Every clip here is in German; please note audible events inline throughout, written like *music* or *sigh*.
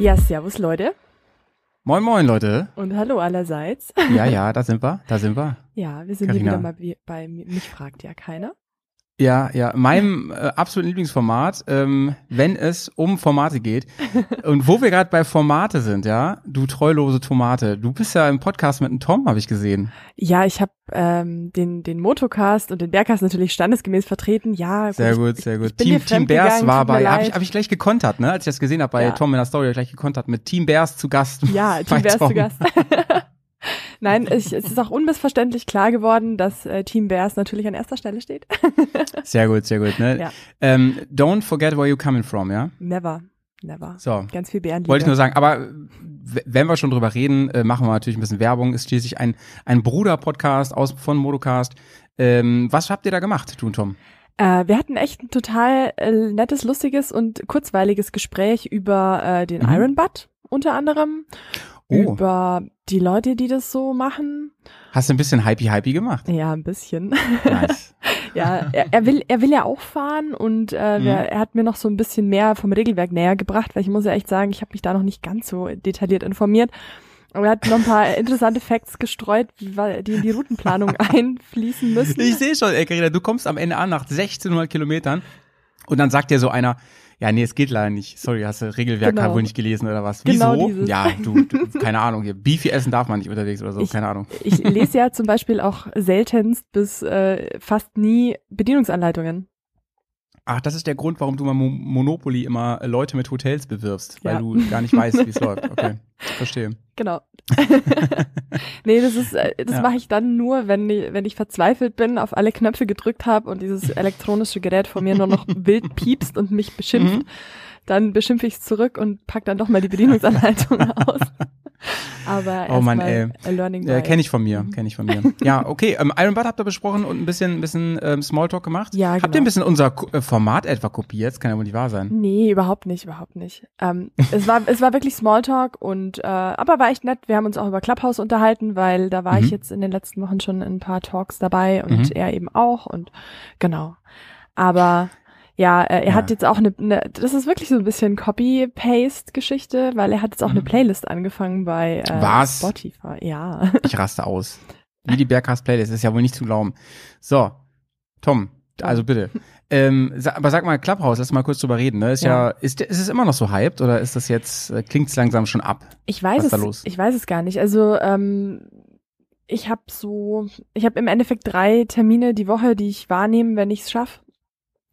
Ja, servus Leute Moin, moin, Leute. und hallo allerseits. Ja, ja, da sind wir, da sind wir. *laughs* Ja, wir sind Carina. hier wieder mal bei Mich fragt ja keiner. Ja, ja, meinem äh, absoluten Lieblingsformat, ähm, wenn es um Formate geht. *laughs* Und wo wir gerade bei Formate sind, ja, du treulose Tomate, du bist ja im Podcast mit einem Tom, habe ich gesehen. Ja, ich habe ähm, den, den Motocast und den Bergcast natürlich standesgemäß vertreten. Ja, gut, Sehr gut, sehr gut. Team, Team Bears war bei, habe ich, hab ich gleich gekontert, ne, als ich das gesehen habe bei Ja. Tom in der Story, hab ich gleich gekontert mit Team Bears zu Gast. Ja, *laughs* Team Bears Tom. zu Gast. *laughs* Nein, ich, es ist auch unmissverständlich klar geworden, dass äh, Team Bears natürlich an erster Stelle steht. *laughs* Sehr gut, sehr gut, ne. Ja. Ähm, don't forget where you're coming from, ja. Never, never. So, Ganz viel Bärenliebe. Wollte ich nur sagen, aber wenn wir schon drüber reden, äh, machen wir natürlich ein bisschen Werbung. Ist schließlich ein, ein Bruder-Podcast aus von Modocast. Ähm, was habt ihr da gemacht, du und Tom? Äh, wir hatten echt ein total äh, nettes, lustiges und kurzweiliges Gespräch über äh, den Mhm. Iron Butt unter anderem, Oh. über die Leute, die das so machen. Hast du ein bisschen hypey-hypey gemacht? Ja, ein bisschen. Nice. *laughs* ja, er, er will, er will ja auch fahren und äh, Mhm. wir, er hat mir noch so ein bisschen mehr vom Regelwerk näher gebracht, weil ich muss ja echt sagen, ich habe mich da noch nicht ganz so detailliert informiert. Aber er hat noch ein paar *laughs* interessante Facts gestreut, die in die Routenplanung *laughs* einfließen müssen. Ich sehe schon, ey, Carina, du kommst am Ende an nach 1600 Kilometern und dann sagt dir so einer, ja, nee, es geht leider nicht. Sorry, hast du Regelwerk Genau. wohl nicht gelesen oder was? Genau Wieso? dieses. Ja, du, du, keine Ahnung, hier, Beefy essen darf man nicht unterwegs oder so, Ich- keine Ahnung. Ich lese ja zum Beispiel auch seltenst bis äh, fast nie Bedienungsanleitungen. Ach, das ist der Grund, warum du mal Mo Monopoly immer äh, Leute mit Hotels bewirbst, weil Ja. du gar nicht weißt, wie es *laughs* läuft. Okay, verstehe. Genau. *laughs* nee, das ist, äh, das Ja. mache ich dann nur, wenn ich, wenn ich verzweifelt bin, auf alle Knöpfe gedrückt habe und dieses *laughs* elektronische Gerät vor mir nur noch wild piepst und mich beschimpft. Mhm. Dann beschimpfe ich es zurück und pack dann doch mal die Bedienungsanleitung *laughs* aus. Aber Oh Mann, a Learning by. kenne ich von mir, Mhm. kenne ich von mir. Ja, okay. Ähm, Iron Butt habt ihr besprochen und ein bisschen, ein bisschen ähm, Smalltalk gemacht. Ja, Habt genau. ihr ein bisschen unser äh, Format etwa kopiert? Das kann ja wohl nicht wahr sein. Nee, überhaupt nicht, überhaupt nicht. Ähm, es war es war wirklich Smalltalk und äh, aber war echt nett. Wir haben uns auch über Clubhouse unterhalten, weil da war Mhm. ich jetzt in den letzten Wochen schon in ein paar Talks dabei und Mhm. er eben auch und genau. Aber ja, äh, er Ja. hat jetzt auch eine, eine, das ist wirklich so ein bisschen Copy-Paste-Geschichte, weil er hat jetzt auch eine Mhm. Playlist angefangen bei äh, Was? Spotify. Ja. *laughs* Ich raste aus. Wie die Bergcast Playlist, ist ja wohl nicht zu glauben. So, Tom, also bitte. *laughs* Ähm, sa aber sag mal, Clubhouse, lass mal kurz drüber reden. Ne? Ist ja, Ja. ist, ist es immer noch so hyped oder ist das jetzt, äh, klingt's langsam schon ab? Ich weiß Was ist da es, los? ich weiß es gar nicht. Also ähm, ich habe so, ich habe im Endeffekt drei Termine die Woche, die ich wahrnehme, wenn ich es schaffe.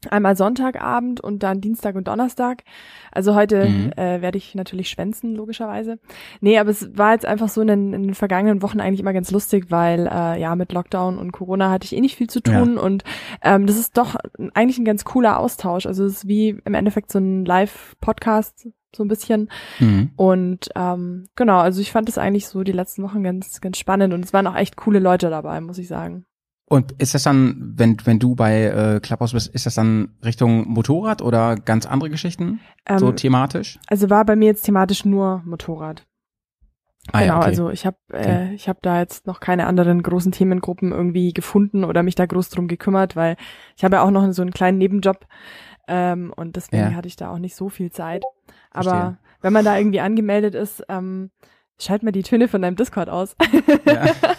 Einmal Sonntagabend und dann Dienstag und Donnerstag. Also heute Mhm. äh, werde ich natürlich schwänzen, logischerweise. Nee, aber es war jetzt einfach so in den, in den vergangenen Wochen eigentlich immer ganz lustig, weil äh, ja mit Lockdown und Corona hatte ich eh nicht viel zu tun und ähm, das ist doch eigentlich ein ganz cooler Austausch. Also es ist wie im Endeffekt so ein Live-Podcast, so ein bisschen. Mhm. Und ähm, genau, also ich fand es eigentlich so die letzten Wochen ganz, ganz spannend und es waren auch echt coole Leute dabei, muss ich sagen. Und ist das dann, wenn, wenn du bei äh, Clubhouse bist, ist das dann Richtung Motorrad oder ganz andere Geschichten? Ähm, so thematisch? also war bei mir jetzt thematisch nur Motorrad. Ah, genau, ja, okay. also ich habe äh, Okay. ich habe da jetzt noch keine anderen großen Themengruppen irgendwie gefunden oder mich da groß drum gekümmert, weil ich habe ja auch noch so einen kleinen Nebenjob ähm, und deswegen Ja. hatte ich da auch nicht so viel Zeit. Aber Verstehe. wenn man da irgendwie angemeldet ist, ähm, schalt mal die Töne von deinem Discord aus. Ja. *laughs*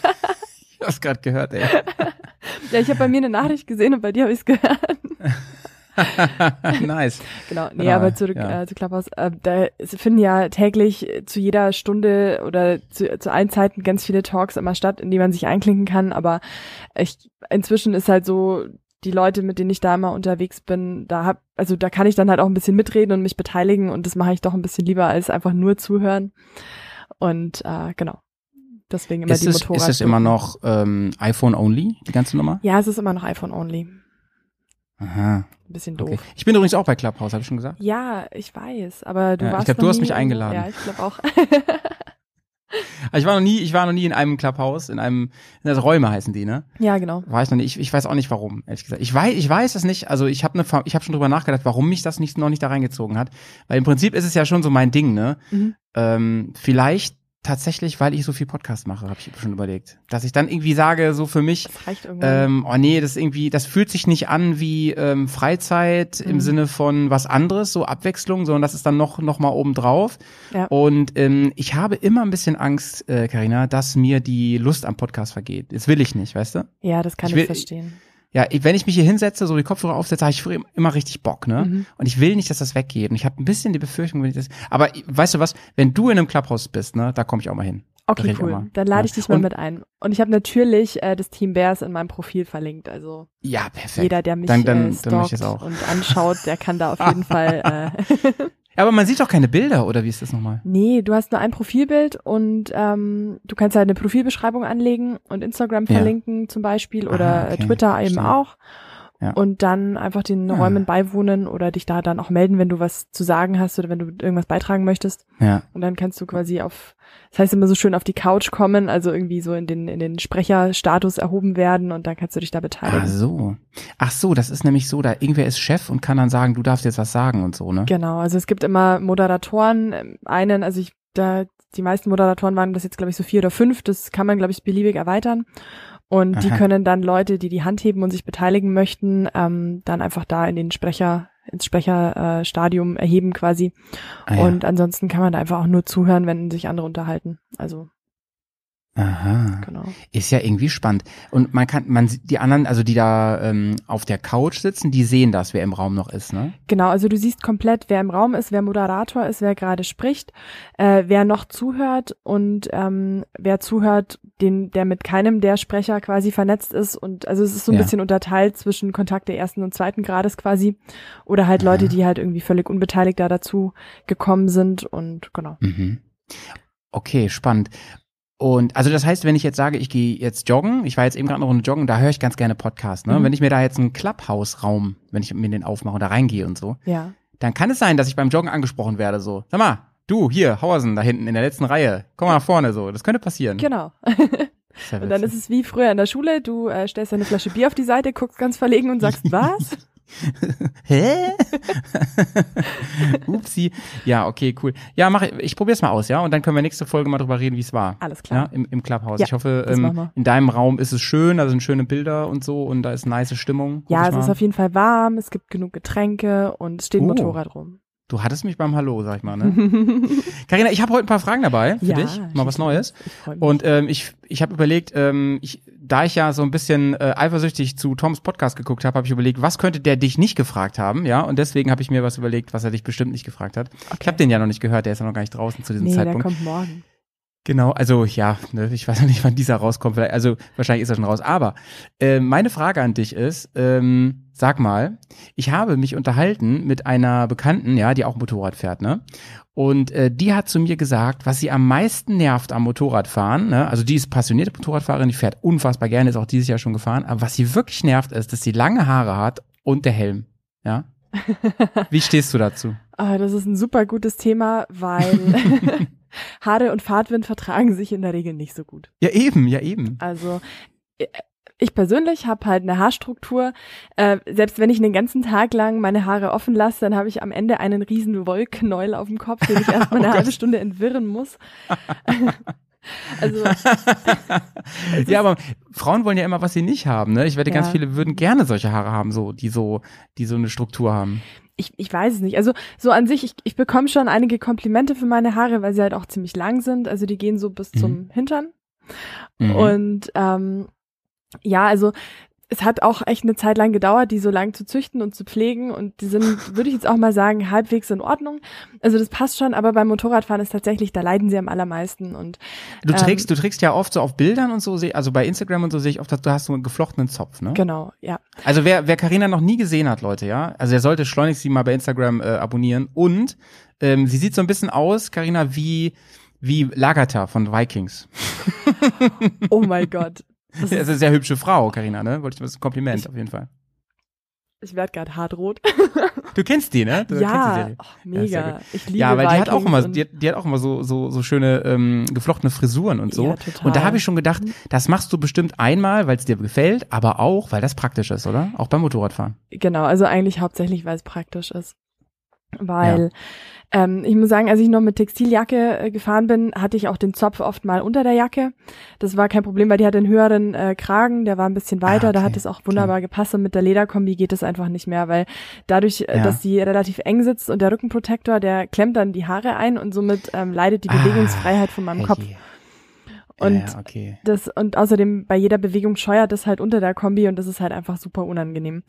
*laughs* ich hab's gerade gehört, ey. *laughs* ja, ich habe bei mir eine Nachricht gesehen und bei dir habe ich es gehört. *laughs* nice. Genau, nee, Ja, aber zurück ja. äh, zu Clubhouse. Äh, da finden ja täglich zu jeder Stunde oder zu, zu allen Zeiten ganz viele Talks immer statt, in die man sich einklinken kann. Aber ich, inzwischen ist halt so, die Leute, mit denen ich da immer unterwegs bin, da hab, also da kann ich dann halt auch ein bisschen mitreden und mich beteiligen und das mache ich doch ein bisschen lieber als einfach nur zuhören. Und äh, genau. Deswegen immer Ist die es, Motorrad. ist es immer noch ähm, iPhone only, die ganze Nummer? Ja, es ist immer noch iPhone only. Aha. Ein bisschen doof. Okay. Ich bin übrigens auch bei Clubhouse, habe ich schon gesagt. Ja, ich weiß, aber du Ja, ich warst glaub, du noch hast mich eingeladen. Ja, ich glaube auch. *laughs* *laughs* Ich war noch nie, ich war noch nie in einem Clubhouse, in einem, in das Räume heißen die, ne? ja, genau. War ich noch nie. Ich, ich weiß auch nicht warum, ehrlich gesagt. Ich weiß, ich weiß es nicht. Also ich habe ne, ich habe schon drüber nachgedacht, warum mich das nicht noch nicht da reingezogen hat. Weil im Prinzip ist es ja schon so mein Ding, ne? Mhm. Ähm, vielleicht tatsächlich, weil ich so viel Podcast mache, habe ich schon überlegt. Dass ich dann irgendwie sage, so für mich, ähm, oh nee, das irgendwie, das fühlt sich nicht an wie ähm, Freizeit im Mhm. Sinne von was anderes, so Abwechslung, sondern das ist dann noch noch mal oben drauf. Ja. Und ähm, ich habe immer ein bisschen Angst, äh, Carina, dass mir die Lust am Podcast vergeht. Das will ich nicht, weißt du? ja, das kann ich ich, will- verstehen. Ja, wenn ich mich hier hinsetze, so die Kopfhörer aufsetze, habe ich früher immer richtig Bock, ne? Mhm. Und ich will nicht, dass das weggeht. Und ich habe ein bisschen die Befürchtung, wenn ich das. Aber weißt du was? Wenn du in einem Clubhouse bist, ne, da komme ich auch mal hin. Okay, auch cool. Dann lade Ja. ich dich mal Und- mit ein. Und ich habe natürlich äh, das Team Bears in meinem Profil verlinkt. Also Ja, perfekt. jeder, der mich Dann- dann- äh, dann stalkt auch. und anschaut, der kann da auf *laughs* jeden Fall. Äh, *laughs* Ja, aber man sieht doch keine Bilder, oder wie ist das nochmal? nee, du hast nur ein Profilbild und ähm, du kannst halt eine Profilbeschreibung anlegen und Instagram Ja. verlinken zum Beispiel oder Ah, okay. Twitter eben Verstehe. auch. Ja. Und dann einfach den. Räumen beiwohnen oder dich da dann auch melden, wenn du was zu sagen hast oder wenn du irgendwas beitragen möchtest. Ja. Und dann kannst du quasi auf, das heißt immer so schön auf die Couch kommen, also irgendwie so in den, in den Sprecherstatus erhoben werden und dann kannst du dich da beteiligen. Ach so. Ach so, das ist nämlich so, da irgendwer ist Chef und kann dann sagen, du darfst jetzt was sagen und so, ne? Genau, also es gibt immer Moderatoren, einen, also ich, da, die meisten Moderatoren waren das jetzt, glaube ich, so vier oder fünf, das kann man, glaube ich, beliebig erweitern. Und die Aha. können dann Leute, die die Hand heben und sich beteiligen möchten, ähm, dann einfach da in den Sprecher, ins Sprecherstadium äh, erheben quasi. Ah, ja. Und ansonsten kann man da einfach auch nur zuhören, wenn sich andere unterhalten. Also, Aha. genau. Ist ja irgendwie spannend. Und man kann, man sieht die anderen, also die da ähm, auf der Couch sitzen, die sehen das, wer im Raum noch ist, ne? Genau, also du siehst komplett, wer im Raum ist, wer Moderator ist, wer gerade spricht, äh, wer noch zuhört und ähm, wer zuhört, den, der mit keinem der Sprecher quasi vernetzt ist. Und also es ist so ein Ja. bisschen unterteilt zwischen Kontakte ersten und zweiten Grades quasi. Oder halt Aha. Leute, die halt irgendwie völlig unbeteiligt da dazu gekommen sind und genau. Mhm. Okay, spannend. Und also das heißt, wenn ich jetzt sage, ich gehe jetzt joggen, ich war jetzt eben gerade eine Runde joggen, da höre ich ganz gerne Podcast. Ne? Mhm. Wenn ich mir da jetzt einen Clubhouse-Raum, wenn ich mir den aufmache und da reingehe und so, Ja. dann kann es sein, dass ich beim Joggen angesprochen werde. So, sag mal, du hier, Hausen, da hinten in der letzten Reihe, komm mal nach vorne. So, das könnte passieren. Genau. *laughs* Und dann ist es wie früher in der Schule, du äh, stellst eine Flasche Bier auf die Seite, guckst ganz verlegen und sagst, *laughs* was? *laughs* Hä? *laughs* Upsi. Ja, okay, cool. Ja, mach ich, probier's mal aus, ja, und dann können wir nächste Folge mal drüber reden, wie es war. Alles Ja, klar. im, im Clubhouse. Ja, ich hoffe, ähm, in deinem Raum ist es schön, da sind schöne Bilder und so und da ist nice Stimmung. Ja, es mal. ist auf jeden Fall warm, es gibt genug Getränke und es steht ein Oh. Motorrad rum. Du hattest mich beim Hallo, sag ich mal, ne? *laughs* Carina, ich habe heute ein paar Fragen dabei für ja, dich, mal was Neues. Ich. Und ähm, ich, ich habe überlegt, ähm, ich, da ich ja so ein bisschen äh, eifersüchtig zu Toms Podcast geguckt habe, habe ich überlegt, was könnte der dich nicht gefragt haben, ja? Und deswegen habe ich mir was überlegt, was er dich bestimmt nicht gefragt hat. Ich habe den ja noch nicht gehört, der ist ja noch gar nicht draußen zu diesem nee, der Zeitpunkt. kommt morgen. Genau, also ja, ne, ich weiß noch *laughs* nicht, wann dieser rauskommt. Vielleicht, also wahrscheinlich ist er schon raus. Aber äh, meine Frage an dich ist, ähm, sag mal, ich habe mich unterhalten mit einer Bekannten, ja, die auch Motorrad fährt, ne? Und äh, die hat zu mir gesagt, was sie am meisten nervt am Motorradfahren, ne? Also die ist passionierte Motorradfahrerin, die fährt unfassbar gerne, ist auch dieses Jahr schon gefahren. Aber was sie wirklich nervt, ist, dass sie lange Haare hat und der Helm, ja? *laughs* Wie stehst du dazu? Ah, das ist ein super gutes Thema, weil *laughs* *laughs* Haare und Fahrtwind vertragen sich in der Regel nicht so gut. Ja eben, ja eben. Also äh, ich persönlich habe halt eine Haarstruktur. Äh, selbst wenn ich den ganzen Tag lang meine Haare offen lasse, dann habe ich am Ende einen riesen Wollknäuel auf dem Kopf, den ich erstmal *laughs* Oh eine Gott. halbe Stunde entwirren muss. also Ja, aber Frauen wollen ja immer, was sie nicht haben, ne? Ich wette, ganz Ja. viele würden gerne solche Haare haben, so, die so, die so eine Struktur haben. Ich, ich weiß es nicht. Also so an sich, ich, ich bekomme schon einige Komplimente für meine Haare, weil sie halt auch ziemlich lang sind. Also die gehen so bis Mhm. zum Hintern. Mhm. Und ähm, ja, also es hat auch echt eine Zeit lang gedauert, die so lang zu züchten und zu pflegen. Und die sind, *laughs* würde ich jetzt auch mal sagen, halbwegs in Ordnung. Also das passt schon, aber beim Motorradfahren ist tatsächlich, da leiden sie am allermeisten. Und du ähm, trägst, du trägst ja oft so auf Bildern und so, also bei Instagram und so sehe ich oft, dass du hast so einen geflochtenen Zopf, ne? genau, ja. Also wer, wer Carina noch nie gesehen hat, Leute, ja, also er sollte schleunigst sie mal bei Instagram äh, abonnieren. Und ähm, sie sieht so ein bisschen aus, Carina, wie wie Lagertha von Vikings. Oh mein Gott. Das Das ist ist, eine sehr hübsche Frau, Carina, ne? Wollte ich das ist ein Kompliment Ich- auf jeden Fall. ich werde gerade hart-rot. *laughs* Du kennst die, ne? Du ja, oh, Ja, ist mega. gut. ich liebe Ja, weil die hat auch Vikings immer, die hat, die hat auch immer so so so schöne ähm, geflochtene Frisuren und so. Ja, total. und da habe ich schon gedacht, das machst du bestimmt einmal, weil es dir gefällt, aber auch, weil das praktisch ist, oder? Auch beim Motorradfahren. Genau, also eigentlich hauptsächlich, weil es praktisch ist. Weil Ja. Ähm, ich muss sagen, als ich noch mit Textiljacke äh, gefahren bin, hatte ich auch den Zopf oft mal unter der Jacke. Das war kein Problem, weil die hatte einen höheren äh, Kragen, der war ein bisschen weiter, Ah, da okay, hat es auch wunderbar gepasst und mit der Lederkombi geht es einfach nicht mehr, weil dadurch, äh, Ja. dass die relativ eng sitzt und der Rückenprotektor, der klemmt dann die Haare ein und somit ähm, leidet die Ah, Bewegungsfreiheit von meinem Kopf. Herrje. Und ja, okay. das und außerdem bei jeder Bewegung scheuert das halt unter der Kombi und das ist halt einfach super unangenehm.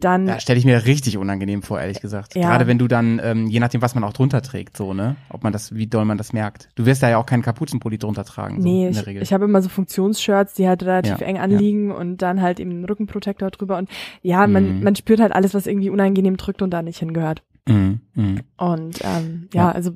Dann Ja, stelle ich mir richtig unangenehm vor, ehrlich gesagt. Ja. Gerade wenn du dann, ähm, je nachdem, was man auch drunter trägt, so, ne? Ob man das, wie doll man das merkt. Du wirst da ja auch keinen Kapuzenpulli drunter tragen, so, nee, in ich, Regel. ich habe immer so Funktionsshirts, die halt relativ Ja, eng ja. anliegen und dann halt eben einen Rückenprotektor drüber und ja, man Mhm. man spürt halt alles, was irgendwie unangenehm drückt und da nicht hingehört. Mhm, mhm. Und ähm, ja, Ja. also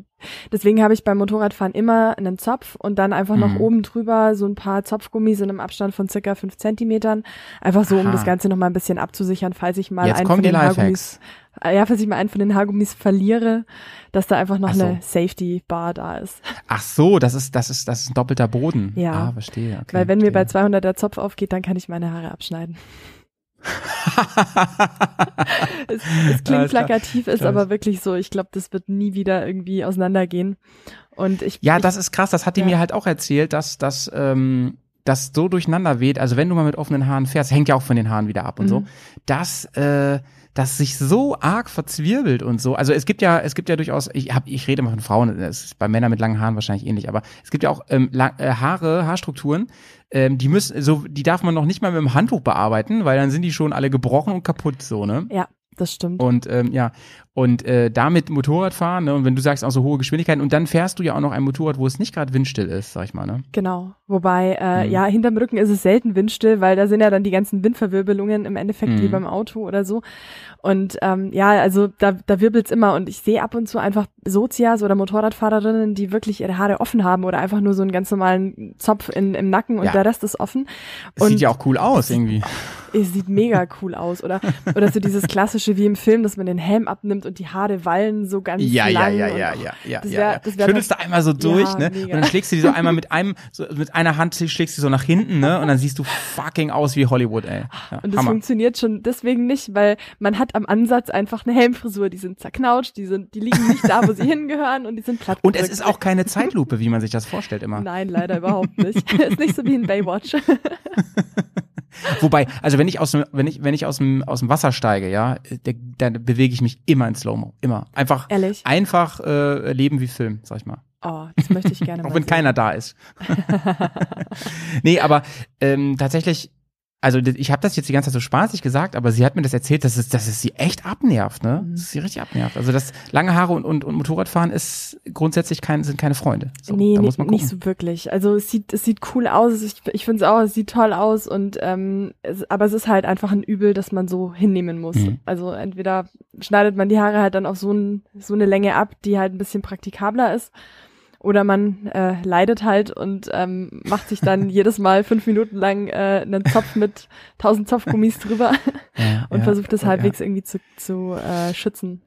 deswegen habe ich beim Motorradfahren immer einen Zopf und dann einfach noch Mhm. oben drüber so ein paar Zopfgummis in einem Abstand von circa fünf Zentimetern. Einfach so, um Aha. das Ganze noch mal ein bisschen abzusichern, falls ich mal Jetzt einen von den Haargummis, äh, ja, falls ich mal einen von den Haargummis verliere, dass da einfach noch so. eine Safety Bar da ist. Ach so, das ist, das ist, das ist ein doppelter Boden. Ja. Ah, verstehe. Okay, Weil wenn mir bei verstehe. 200 der Zopf aufgeht, dann kann ich meine Haare abschneiden. *laughs* Es, es klingt klar. plakativ, ist Klar. aber wirklich so. Ich glaube, das wird nie wieder irgendwie auseinandergehen. Und ich Ja, ich, das ist krass. Das hat die Ja. mir halt auch erzählt, dass das ähm, das so durcheinander weht. Also wenn du mal mit offenen Haaren fährst, hängt ja auch von den Haaren wieder ab und so, Mhm. dass äh, das sich so arg verzwirbelt und so. Also es gibt ja, es gibt ja durchaus. Ich hab, ich rede immer von Frauen. Es ist bei Männern mit langen Haaren wahrscheinlich ähnlich, aber es gibt ja auch ähm, lang, äh, Haare, Haarstrukturen. Ähm, die müssen, so, die darf man noch nicht mal mit dem Handtuch bearbeiten, weil dann sind die schon alle gebrochen und kaputt, so ne. ja, das stimmt. Und ähm, ja, und äh, damit Motorrad fahren, ne? Und wenn du sagst auch so hohe Geschwindigkeiten und dann fährst du ja auch noch ein Motorrad, wo es nicht gerade windstill ist, sag ich mal, ne? Genau. Wobei, äh, Mhm. ja, hinterm Rücken ist es selten windstill, weil da sind ja dann die ganzen Windverwirbelungen im Endeffekt wie Mhm. beim Auto oder so. Und ähm, ja, also da, da wirbelt's immer und ich sehe ab und zu einfach Sozias oder Motorradfahrerinnen, die wirklich ihre Haare offen haben oder einfach nur so einen ganz normalen Zopf in, im Nacken und Ja. der Rest ist offen. Und sieht ja auch cool aus irgendwie. es sieht mega cool aus. Oder, oder so dieses *laughs* klassische wie im Film, dass man den Helm abnimmt und die Haare wallen so ganz Ja, ja, lang. ja, und, ja, oh, ja, ja, das ja, wär- ja. das wär Schüttelst du einmal so durch, Ja, ne? mega. Und dann schlägst du die so *laughs* einmal mit einem, so mit einer Hand schlägst du so nach hinten, ne? Und dann siehst du fucking aus wie Hollywood, ey. Ja, Und das Hammer. funktioniert schon deswegen nicht, weil man hat am Ansatz einfach eine Helmfrisur, die sind zerknautscht, die sind, die liegen nicht da, wo sie *laughs* hingehören und die sind platt. Und es ist auch keine Zeitlupe, wie man sich das vorstellt immer. Nein, leider überhaupt nicht. *laughs* ist nicht so wie in Baywatch. Wobei, also wenn ich aus dem, wenn ich, wenn ich aus dem, aus dem Wasser steige, ja, dann bewege ich mich immer in Slow-Mo. Immer. Einfach, Ehrlich? einfach äh, leben wie Film, sag ich mal. Oh, das möchte ich gerne *laughs* Auch wenn sehen. keiner da ist. *laughs* nee, aber ähm, tatsächlich, also ich habe das jetzt die ganze Zeit so spaßig gesagt, aber sie hat mir das erzählt, dass es, dass es sie echt abnervt, ne? Mhm. Dass es sie richtig abnervt. Also das lange Haare und, und, und Motorradfahren ist grundsätzlich kein, sind keine Freunde. So, nee, da nee muss man gucken. nicht so wirklich. Also es sieht, es sieht cool aus. Ich, ich finde es auch, es sieht toll aus und ähm, es, aber es ist halt einfach ein Übel, das man so hinnehmen muss. Mhm. Also entweder schneidet man die Haare halt dann auf so, ein, so eine Länge ab, die halt ein bisschen praktikabler ist. Oder man äh, leidet halt und ähm, macht sich dann *laughs* jedes Mal fünf Minuten lang äh, einen Zopf mit tausend Zopfgummis *laughs* drüber Ja, *laughs* und ja, versucht es ja, halbwegs irgendwie zu, zu äh, schützen.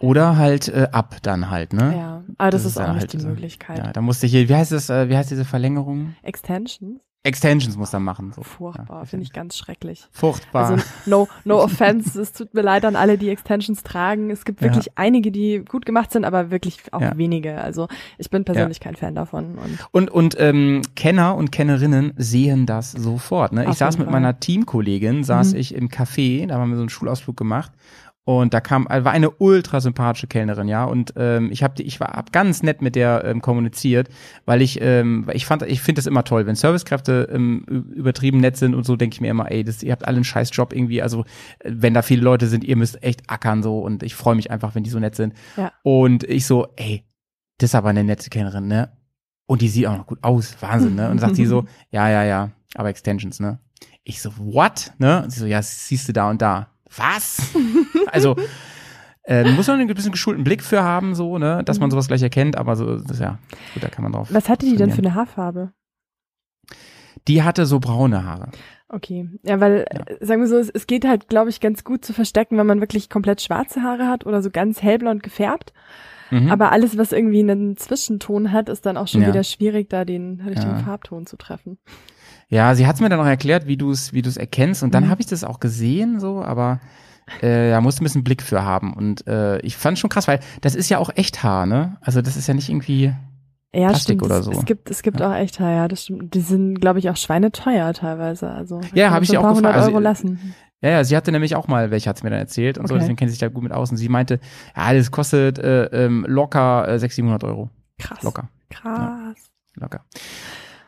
Oder halt äh, ab dann halt, ne? Ja, aber das, ist auch nicht halt die. Möglichkeit. Ja, da musste ich hier, wie heißt das, äh, wie heißt diese Verlängerung? Extensions? Extensions muss man machen. So. Furchtbar, Ja, finde ich ganz schrecklich. Furchtbar. Also no, no *laughs* offense, es tut mir leid an alle, die Extensions tragen. Es gibt Ja. wirklich einige, die gut gemacht sind, aber wirklich auch Ja. wenige. Also ich bin persönlich kein Fan davon. Und Und, und ähm, Kenner und Kennerinnen sehen das sofort. Ne? Ich saß mit Fall. meiner Teamkollegin, saß Mhm. ich im Café, da haben wir so einen Schulausflug gemacht. Und da kam, äh, war eine ultra sympathische Kellnerin, ja. Und ähm, ich habe ich war hab ganz nett mit der ähm, kommuniziert, weil ich, ähm, ich fand, ich finde das immer toll, wenn Servicekräfte ähm, übertrieben nett sind und so, denke ich mir immer, ey, das, ihr habt alle einen scheiß Job irgendwie. Also wenn da viele Leute sind, ihr müsst echt ackern so. Und ich freue mich einfach, wenn die so nett sind. Ja. Und ich so, ey, das ist aber eine nette Kellnerin, ne? Und die sieht auch noch gut aus, Wahnsinn, ne? Und sagt sie so, *laughs* ja, ja, ja, aber Extensions, ne? Ich so, what? Ne? Und sie so, ja, siehst du da und da. Was? also, äh, muss man einen bisschen geschulten Blick für haben, so, ne? Dass man Mhm. sowas gleich erkennt, aber so, das, ja, gut, da kann man drauf. was hatte die denn für eine Haarfarbe? Die hatte so braune Haare. Okay, ja, weil, Ja. äh, sagen wir so, es, es geht halt, glaube ich, ganz gut zu verstecken, wenn man wirklich komplett schwarze Haare hat oder so ganz hellblond gefärbt. Mhm. Aber alles, was irgendwie einen Zwischenton hat, ist dann auch schon Ja. wieder schwierig, da den richtigen Ja. Farbton zu treffen. Ja, sie hat's mir dann auch erklärt, wie du es wie du es erkennst und dann Mhm. habe ich das auch gesehen so, aber äh, ja, musst ein bisschen Blick für haben. Und äh, ich fand schon krass, weil das ist ja auch echt Haar, ne? Also das ist ja nicht irgendwie Ja, Plastik stimmt. oder es, so. es gibt, es gibt auch echt ja, das stimmt. Die sind, glaube ich, auch schweineteuer teilweise. Also da Ja, kann hab man ich sie auch gefragt. Also, Euro lassen. Ja, ja, sie hatte nämlich auch mal, welche hat sie mir dann erzählt und so, Okay. deswegen kennt sie sich da gut mit aus. Und sie meinte, ja, das kostet äh, ähm, locker äh, 600, 700 Euro. Krass. Locker, Krass. locker.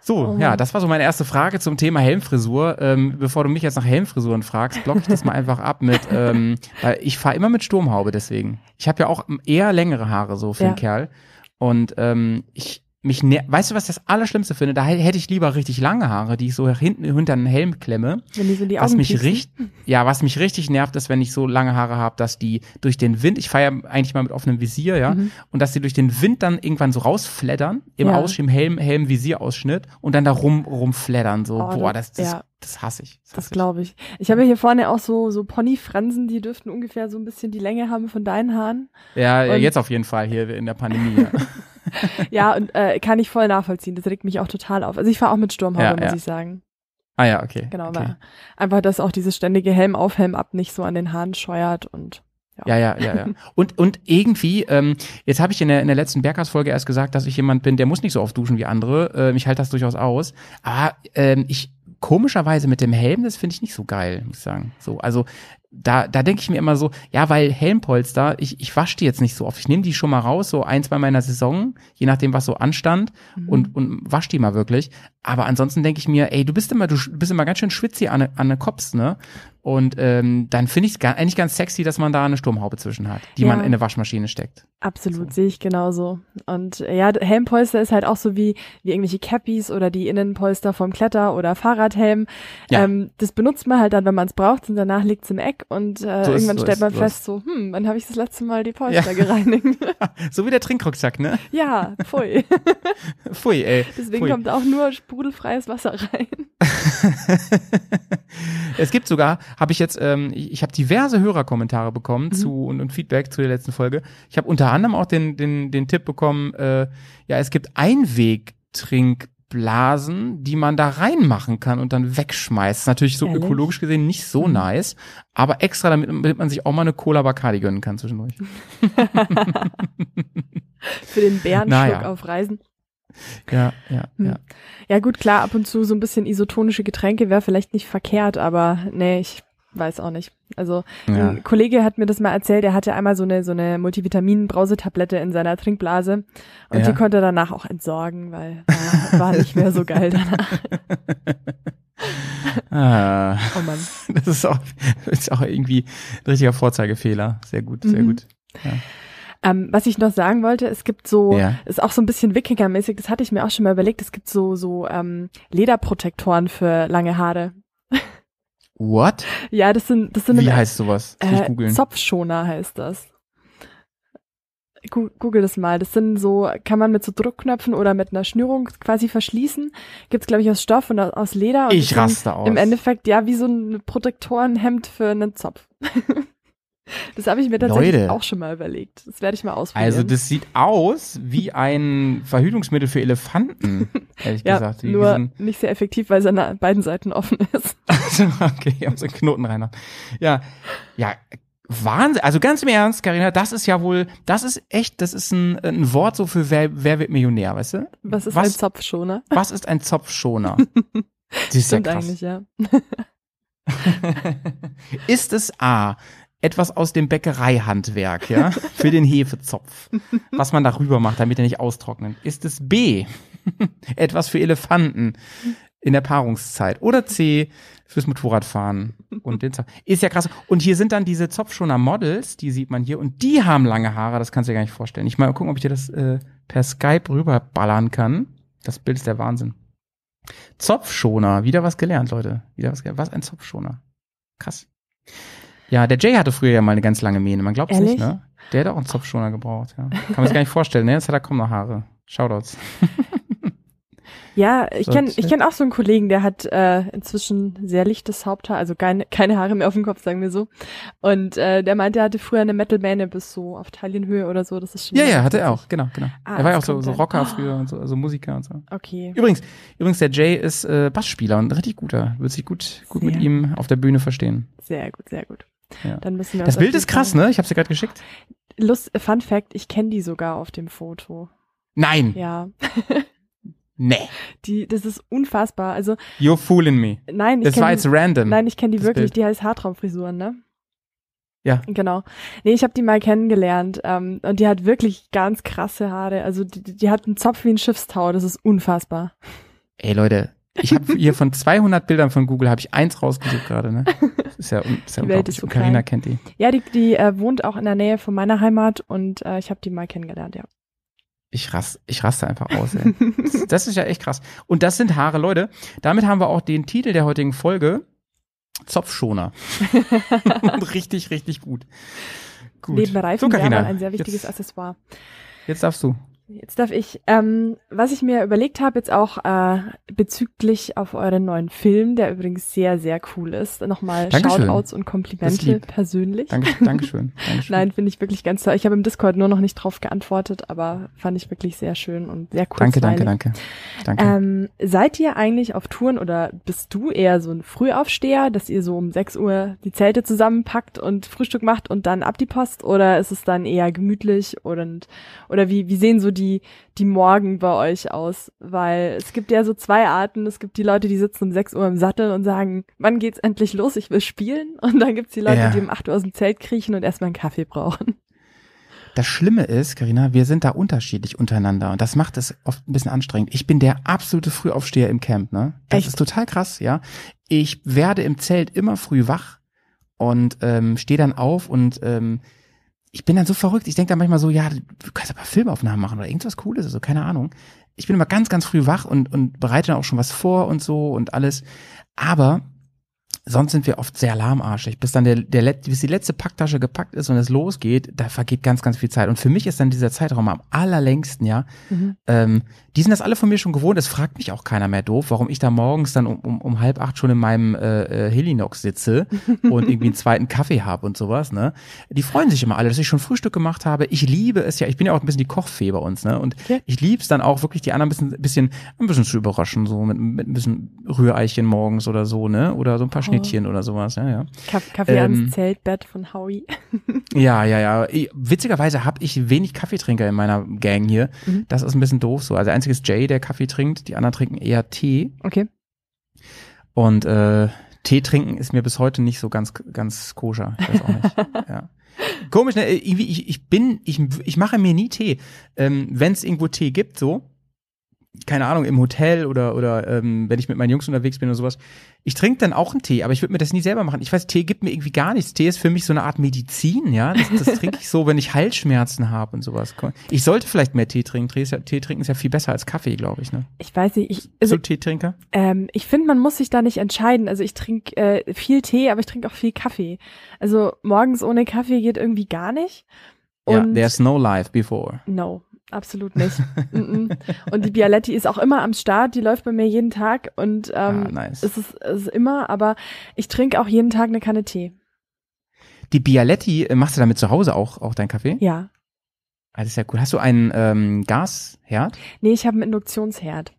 So, Oh ja, das war so meine erste Frage zum Thema Helmfrisur. Ähm, bevor du mich jetzt nach Helmfrisuren fragst, block ich das mal einfach ab mit, *laughs* ähm, weil ich fahre immer mit Sturmhaube deswegen. Ich habe ja auch eher längere Haare so für Ja. einen Kerl. Und ähm, ich mich weißt du, was ich das Allerschlimmste finde? Da hätte ich lieber richtig lange Haare, die ich so hinten hinter den Helm klemme. Wenn die so die Augen Was mich richtig, ja, was mich richtig nervt, ist, wenn ich so lange Haare habe, dass die durch den Wind, ich fahre ja eigentlich mal mit offenem Visier, ja, Mhm. und dass die durch den Wind dann irgendwann so rausfleddern, im Ja. Ausschirm, Helm, Helm, Visierausschnitt und dann da rum, rumfleddern, so, Oh, boah, das- das, das, ja. das hasse ich. Das ich. glaube ich. Ich habe hier vorne auch so, so Ponyfransen, die dürften ungefähr so ein bisschen die Länge haben von deinen Haaren. Ja, ja, Und- jetzt auf jeden Fall hier in der Pandemie. Ja. *laughs* Ja, und äh, kann ich voll nachvollziehen. Das regt mich auch total auf. Also ich fahre auch mit Sturmhaube, Ja, muss ja. ich sagen. ah ja, okay. Genau, okay. aber einfach, dass auch dieses ständige Helm auf, Helm ab nicht so an den Haaren scheuert und Ja, ja, ja, ja. *laughs* Und, und irgendwie, ähm, jetzt habe ich in der, in der letzten Berghaus-Folge erst gesagt, dass ich jemand bin, der muss nicht so oft duschen wie andere. Ähm, ich halte das durchaus aus. Aber ähm, ich, komischerweise mit dem Helm, das finde ich nicht so geil, muss ich sagen. So, also da, da denke ich mir immer so, ja, weil Helmpolster, ich, ich wasche die jetzt nicht so oft. Ich nehme die schon mal raus, so ein, zwei meiner Saison, je nachdem, was so anstand, Mhm. und, und wasch die mal wirklich. Aber ansonsten denke ich mir, ey, du bist immer, du bist immer ganz schön schwitzig an, an den Kops, ne? Und ähm, dann finde ich es eigentlich ganz sexy, dass man da eine Sturmhaube zwischen hat, die Ja. man in eine Waschmaschine steckt. Absolut, sehe ich genauso. Und äh, ja, Helmpolster ist halt auch so wie, wie irgendwelche Cappies oder die Innenpolster vom Kletter- oder Fahrradhelm. Ja. Ähm, das benutzt man halt dann, wenn man es braucht und danach liegt's im Eck und äh, So ist- irgendwann so stellt ist- man so fest, so, hm, wann habe ich das letzte Mal die Polster Ja. gereinigt? *laughs* *laughs* So wie der Trinkrucksack, ne? ja, pfui. *laughs* Pfui, ey. Deswegen Pfui. kommt auch nur sprudelfreies Wasser rein. Es gibt sogar, habe ich jetzt, ähm, ich, ich habe diverse Hörerkommentare bekommen zu und, und Feedback zu der letzten Folge. Ich habe unter anderem auch den, den, den Tipp bekommen, äh, ja, es gibt Einwegtrinkblasen, die man da reinmachen kann und dann wegschmeißt. Natürlich so Ehrlich? ökologisch gesehen nicht so Mhm. nice, aber extra, damit, damit man sich auch mal eine Cola Bacardi gönnen kann zwischendurch. *laughs* Für den Bärenschluck Naja. auf Reisen. Ja, ja, Hm. ja. Ja gut, klar, ab und zu so ein bisschen isotonische Getränke wäre vielleicht nicht verkehrt, aber nee, ich weiß auch nicht. Also ja. ein Kollege hat mir das mal erzählt, er hatte einmal so eine so eine Multivitamin-Brausetablette in seiner Trinkblase und Ja. die konnte er danach auch entsorgen, weil war, war nicht mehr so geil danach. *laughs* Ah. Oh Mann. Das ist auch, das ist auch irgendwie ein richtiger Vorzeigefehler. Sehr gut, sehr Mhm. gut. Ähm, was ich noch sagen wollte, es gibt so, Ja. ist auch so ein bisschen Wikinger-mäßig, das hatte ich mir auch schon mal überlegt, es gibt so so ähm, Lederprotektoren für lange Haare. What? Ja, das sind das sind Wie heißt sowas? Äh. Zopfschoner heißt das. Google das mal. Das sind so, kann man mit so Druckknöpfen oder mit einer Schnürung quasi verschließen. Gibt's glaube ich aus Stoff und aus- Leder. Und Ich raste aus. Im Endeffekt ja wie so ein Protektorenhemd für einen Zopf. *laughs* das habe ich mir tatsächlich Leute. auch schon mal überlegt. Das werde ich mal ausprobieren. Also das sieht aus wie ein Verhütungsmittel für Elefanten, *laughs* ehrlich ja, gesagt. Wie nur ein- nicht sehr effektiv, weil es an beiden Seiten offen ist. *laughs* Also, okay, hab so einen Knoten rein. Ja, ja, Wahnsinn. Also ganz im Ernst, Karina, das ist ja wohl, das ist echt, das ist ein, ein Wort so für wer, wer wird Millionär, weißt du? Was ist Was- ein Zopfschoner? Was ist ein Zopfschoner? *laughs* Das ist ja Stimmt krass. eigentlich, ja. ist es A, etwas aus dem Bäckereihandwerk, ja, *laughs* für den Hefezopf, was man darüber macht, damit er nicht austrocknet? Ist es B, *laughs* etwas für Elefanten in der Paarungszeit? Oder C, fürs Motorradfahren und den Zopf? Ist ja krass. Und hier sind dann diese Zopfschoner Models, die sieht man hier, und die haben lange Haare, das kannst du dir gar nicht vorstellen. Ich mal gucken, ob ich dir das äh, per Skype rüberballern kann. Das Bild ist der Wahnsinn. Zopfschoner, wieder was gelernt, Leute. Wieder was gelernt. Was ein Zopfschoner. Krass. Ja, der Jay hatte früher ja mal eine ganz lange Mähne. Man glaubt es nicht, ne? Der hätte auch einen Zopfschoner gebraucht, ja. Kann man sich gar nicht vorstellen, ne? Jetzt hat er kaum noch Haare. Shoutouts. *laughs* Ja, ich kenne ich kenn auch so einen Kollegen, der hat äh, inzwischen sehr lichtes Haupthaar, also keine, keine Haare mehr auf dem Kopf, sagen wir so. Und äh, der meinte, er hatte früher eine Metalmähne bis so auf Taillenhöhe oder so. Das ist schon Ja, ja, hatte er auch, genau, genau. Ah, er war ja auch so, so. Rocker Oh. früher und so, also Musiker und so. Okay. Übrigens, übrigens, der Jay ist äh, Bassspieler und richtig guter. Wird sich gut, gut mit ihm auf der Bühne verstehen. Sehr gut, sehr gut. Ja. Dann müssen wir Das Bild ist krass, ne? Ich habe dir gerade geschickt. Lust, Fun Fact, ich kenne die sogar auf dem Foto. Nein, Ja, *laughs* nee. die, das ist unfassbar. Also You're fooling me. nein, ich Das war jetzt random. Nein, ich kenne die wirklich, Bild. die heißt Haartraumfrisuren, ne? Ja. Genau. Nee, ich habe die mal kennengelernt ähm, und die hat wirklich ganz krasse Haare. Also die, die die hat einen Zopf wie ein Schiffstau, das ist unfassbar. Ey Leute, ich habe hier von 200 Bildern von Google habe ich eins rausgesucht gerade, ne? Das ist ja, ist ja Die Welt unglaublich. ist so Und Carina kennt die. Ja, die, die äh, wohnt auch in der Nähe von meiner Heimat und äh, ich habe die mal kennengelernt, ja. Ich, rast, ich raste einfach aus, ey. Das, das ist ja echt krass. Und das sind Haare, Leute. Damit haben wir auch den Titel der heutigen Folge. Zopfschoner. *laughs* richtig, richtig gut. Gut. Neben Reifen so, Carina, ein sehr wichtiges jetzt, Accessoire. jetzt darfst du. Jetzt darf ich, ähm, was ich mir überlegt habe, jetzt auch äh, bezüglich auf euren neuen Film, der übrigens sehr, sehr cool ist. Nochmal Dankeschön. Shoutouts und Komplimente persönlich. Danke, Dankeschön. Dankeschön. *laughs* Nein, finde ich wirklich ganz toll. Ich habe im Discord nur noch nicht drauf geantwortet, aber fand ich wirklich sehr schön und sehr cool. danke, danke, danke. Danke. Ähm, seid ihr eigentlich auf Touren oder bist du eher so ein Frühaufsteher, dass ihr so um 6 Uhr die Zelte zusammenpackt und Frühstück macht und dann ab die Post oder ist es dann eher gemütlich und oder wie, wie sehen so die, die Morgen bei euch aus? Weil es gibt ja so zwei Arten. Es gibt die Leute, die sitzen um 6 Uhr im Sattel und sagen, wann geht's endlich los? Ich will spielen. *laughs* Und dann gibt's die Leute, Ja. die um 8 Uhr aus dem Zelt kriechen und erstmal einen Kaffee brauchen. Das Schlimme ist, Karina, wir sind da unterschiedlich untereinander und das macht es oft ein bisschen anstrengend. Ich bin der absolute Frühaufsteher im Camp, ne? Das Echt? ist total krass, ja. Ich werde im Zelt immer früh wach und ähm, stehe dann auf und ähm, ich bin dann so verrückt. Ich denke dann manchmal so, ja, du kannst aber Filmaufnahmen machen oder irgendwas Cooles, also keine Ahnung. Ich bin immer ganz, ganz früh wach und, und bereite dann auch schon was vor und so und alles. Aber sonst sind wir oft sehr lahmarschig, bis dann der, der bis die letzte Packtasche gepackt ist und es losgeht, da vergeht ganz, ganz viel Zeit. Und für mich ist dann dieser Zeitraum am allerlängsten, ja. Mhm. Ähm, die sind das alle von mir schon gewohnt. Es fragt mich auch keiner mehr doof, warum ich da morgens dann um, um, um halb acht schon in meinem äh, äh, Helinox sitze und irgendwie einen zweiten Kaffee habe und sowas. Ne? Die freuen sich immer alle, dass ich schon Frühstück gemacht habe. Ich liebe es ja. Ich bin ja auch ein bisschen die Kochfee bei uns. Ne? Und Ja. ich liebe es dann auch wirklich, die anderen ein bisschen, bisschen, ein bisschen zu überraschen, so mit, mit ein bisschen Rühreichen morgens oder so, ne? Oder so ein paar Schnittchen oder sowas. Ja, ja. Kaff- Kaffee Ähm, ans Zeltbett von Howie. *laughs* Ja, ja, ja. Ich- Witzigerweise habe ich wenig Kaffeetrinker in meiner Gang hier. Mhm. Das ist ein bisschen doof so. Also der einzige ist Jay, der Kaffee trinkt. Die anderen trinken eher Tee. Okay. Und äh, Tee trinken ist mir bis heute nicht so ganz ganz koscher. Ich weiß auch nicht. *laughs* ja. Komisch, ne? Irgendwie, ich, ich bin, ich, ich mache mir nie Tee. Ähm, Wenn es irgendwo Tee gibt, so, keine Ahnung, im Hotel oder, oder ähm, wenn ich mit meinen Jungs unterwegs bin oder sowas, ich trinke dann auch einen Tee, aber ich würde mir das nie selber machen. Ich weiß, Tee gibt mir irgendwie gar nichts. Tee ist für mich so eine Art Medizin, ja. Das, das *laughs* trinke ich so, wenn ich Halsschmerzen habe und sowas. Ich sollte vielleicht mehr Tee trinken. Tee, ist ja, Tee trinken ist ja viel besser als Kaffee, glaube ich, ne? Ich weiß nicht, ich, Bist also, du Teetrinker? ähm, ich finde, man muss sich da nicht entscheiden. Also ich trinke äh, viel Tee, aber ich trinke auch viel Kaffee. Also morgens ohne Kaffee geht irgendwie gar nicht. Ja, Und there's no life before. no, absolut nicht. Und die Bialetti ist auch immer am Start, die läuft bei mir jeden Tag und ähm, ah, nice. es, ist, es ist immer, aber ich trinke auch jeden Tag eine Kanne Tee. Die Bialetti, äh, machst du damit zu Hause auch, auch deinen Kaffee? Ja. Ah, das ist ja cool. Hast du einen ähm, Gasherd? Nee, ich habe einen Induktionsherd.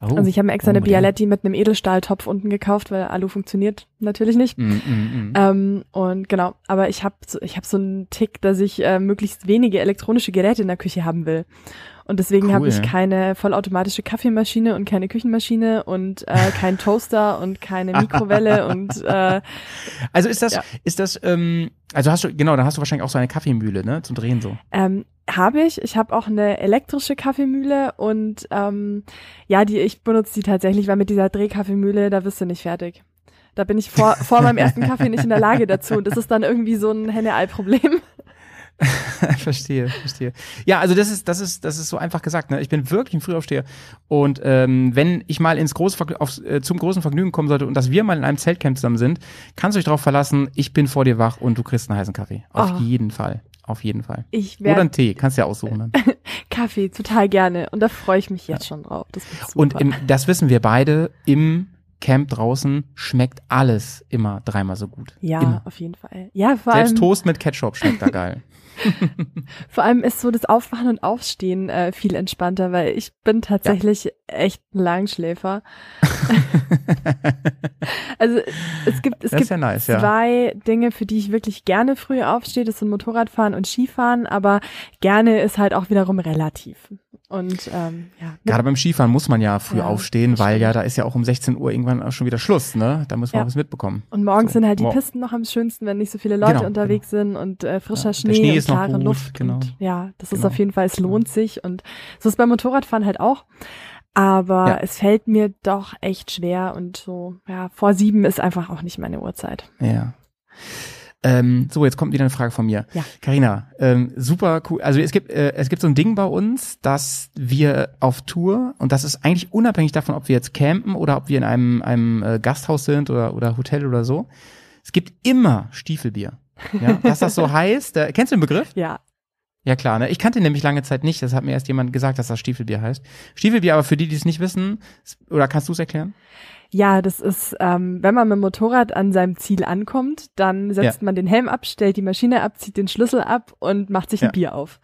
Oh. Also ich habe mir extra oh, eine. Bialetti mit einem Edelstahltopf unten gekauft, weil Alu funktioniert natürlich nicht. Mm, mm, mm. Ähm, und genau, aber ich habe so, ich hab so einen Tick, dass ich äh, möglichst wenige elektronische Geräte in der Küche haben will. Und deswegen habe Cool. ich keine vollautomatische Kaffeemaschine und keine Küchenmaschine und äh, *laughs* keinen Toaster und keine Mikrowelle und äh, Also ist das, Ja. ist das, ähm, also hast du, genau, dann hast du wahrscheinlich auch so eine Kaffeemühle, ne, zum Drehen so. ähm, habe ich. Ich habe auch eine elektrische Kaffeemühle und ähm, ja, die ich benutze die tatsächlich, weil mit dieser Drehkaffeemühle, da wirst du nicht fertig. Da bin ich vor, vor meinem ersten Kaffee nicht in der Lage dazu. Und das ist dann irgendwie so ein Henne-Ei-Problem. *laughs* *laughs* verstehe, verstehe. Ja, also das ist, das ist, das ist so einfach gesagt. Ne? Ich bin wirklich ein Frühaufsteher. Und ähm, wenn ich mal ins große aufs, äh, zum großen Vergnügen kommen sollte und dass wir mal in einem Zeltcamp zusammen sind, kannst du dich darauf verlassen, ich bin vor dir wach und du kriegst einen heißen Kaffee. Auf Oh. jeden Fall. Auf jeden Fall. Ich Oder einen Tee, kannst du ja aussuchen. *laughs* Kaffee total gerne. Und da freue ich mich jetzt schon drauf. Das super. Und im, das wissen wir beide, im Camp draußen schmeckt alles immer dreimal so gut. ja, Immer. auf jeden Fall. Ja, vor Selbst allem. Toast mit Ketchup schmeckt da geil. *laughs* *laughs* Vor allem ist so das Aufwachen und Aufstehen äh, viel entspannter, weil ich bin tatsächlich ja. Echt ein Langschläfer. *laughs* also es gibt es gibt ja nice, zwei ja. Dinge, für die ich wirklich gerne früh aufstehe. Das sind Motorradfahren und Skifahren, aber gerne ist halt auch wiederum relativ. Und ähm, ja. Gerade beim Skifahren muss man ja früh ja, aufstehen, weil ja da ist ja auch um 16 Uhr irgendwann auch schon wieder Schluss, ne? Da muss man ja. auch was mitbekommen. Und morgens so. sind halt die Pisten noch am schönsten, wenn nicht so viele Leute genau, unterwegs genau. sind und äh, frischer ja, Schnee, Schnee und klare Luft. Genau. Und, ja, das genau. ist auf jeden Fall, es lohnt sich. Und so ist beim Motorradfahren halt auch. Aber ja. es fällt mir doch echt schwer und so, ja, vor sieben ist einfach auch nicht meine Uhrzeit. Ja. Ähm, so, jetzt kommt wieder eine Frage von mir. Ja. Carina, ähm, super cool. Also es gibt, äh, es gibt so ein Ding bei uns, dass wir auf Tour, und das ist eigentlich unabhängig davon, ob wir jetzt campen oder ob wir in einem, einem äh, Gasthaus sind oder, oder Hotel oder so. Es gibt immer Stiefelbier. Ja, dass das so *laughs* heißt. Äh, kennst du den Begriff? Ja. Ja klar, ne? Ich kannte nämlich lange Zeit nicht. Das hat mir erst jemand gesagt, dass das Stiefelbier heißt. Stiefelbier, aber für die, die es nicht wissen, oder kannst du es erklären? Ja, das ist, ähm, wenn man mit dem Motorrad an seinem Ziel ankommt, dann setzt ja. man den Helm ab, stellt die Maschine ab, zieht den Schlüssel ab und macht sich ein ja. Bier auf.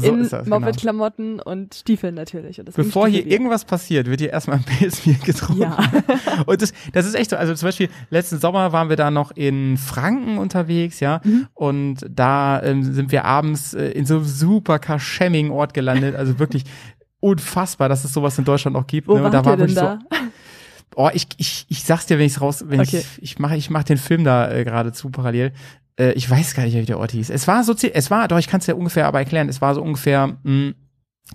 So in genau. Moped-Klamotten und Stiefeln natürlich. Und Bevor hier irgendwas passiert, wird hier erstmal ein PS4 *laughs* getrunken. Ja. *laughs* und das, das ist echt so. Also zum Beispiel letzten Sommer waren wir da noch in Franken unterwegs, ja. Mhm. Und da ähm, sind wir abends äh, in so einem super Kaschemming-Ort gelandet. Also wirklich unfassbar, dass es sowas in Deutschland noch gibt. Wo ne? Und da war wirklich da? so Oh, ich, ich, ich sag's dir, wenn ich's raus, wenn okay. ich, ich mache, ich mach den Film da äh, gerade zu parallel. Äh, ich weiß gar nicht, wie der Ort hieß. Es war so, es war, doch, ich kann es ja ungefähr aber erklären, es war so ungefähr mh, hm,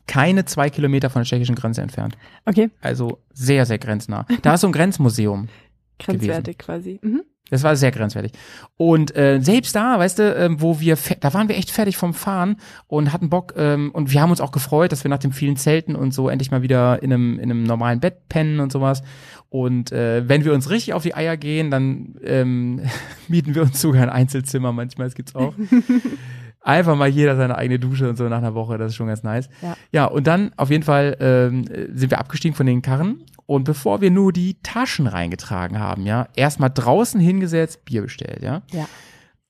keine zwei Kilometer von der tschechischen Grenze entfernt. Okay. Also sehr, sehr grenznah. Da ist so ein Grenzmuseum. *laughs* Grenzwertig gewesen. quasi. Mhm. Das war sehr grenzwertig. Und äh, selbst da, weißt du, äh, wo wir, da waren wir echt fertig vom Fahren und hatten Bock ähm, und wir haben uns auch gefreut, dass wir nach den vielen Zelten und so endlich mal wieder in einem, in einem normalen Bett pennen und sowas. Und äh, wenn wir uns richtig auf die Eier gehen, dann ähm, *laughs* mieten wir uns sogar ein Einzelzimmer manchmal, das gibt's auch. *laughs* Einfach mal jeder seine eigene Dusche und so nach einer Woche, das ist schon ganz nice. Ja, ja und dann auf jeden Fall ähm, sind wir abgestiegen von den Karren und bevor wir nur die Taschen reingetragen haben, ja, erstmal draußen hingesetzt, Bier bestellt, ja. Ja.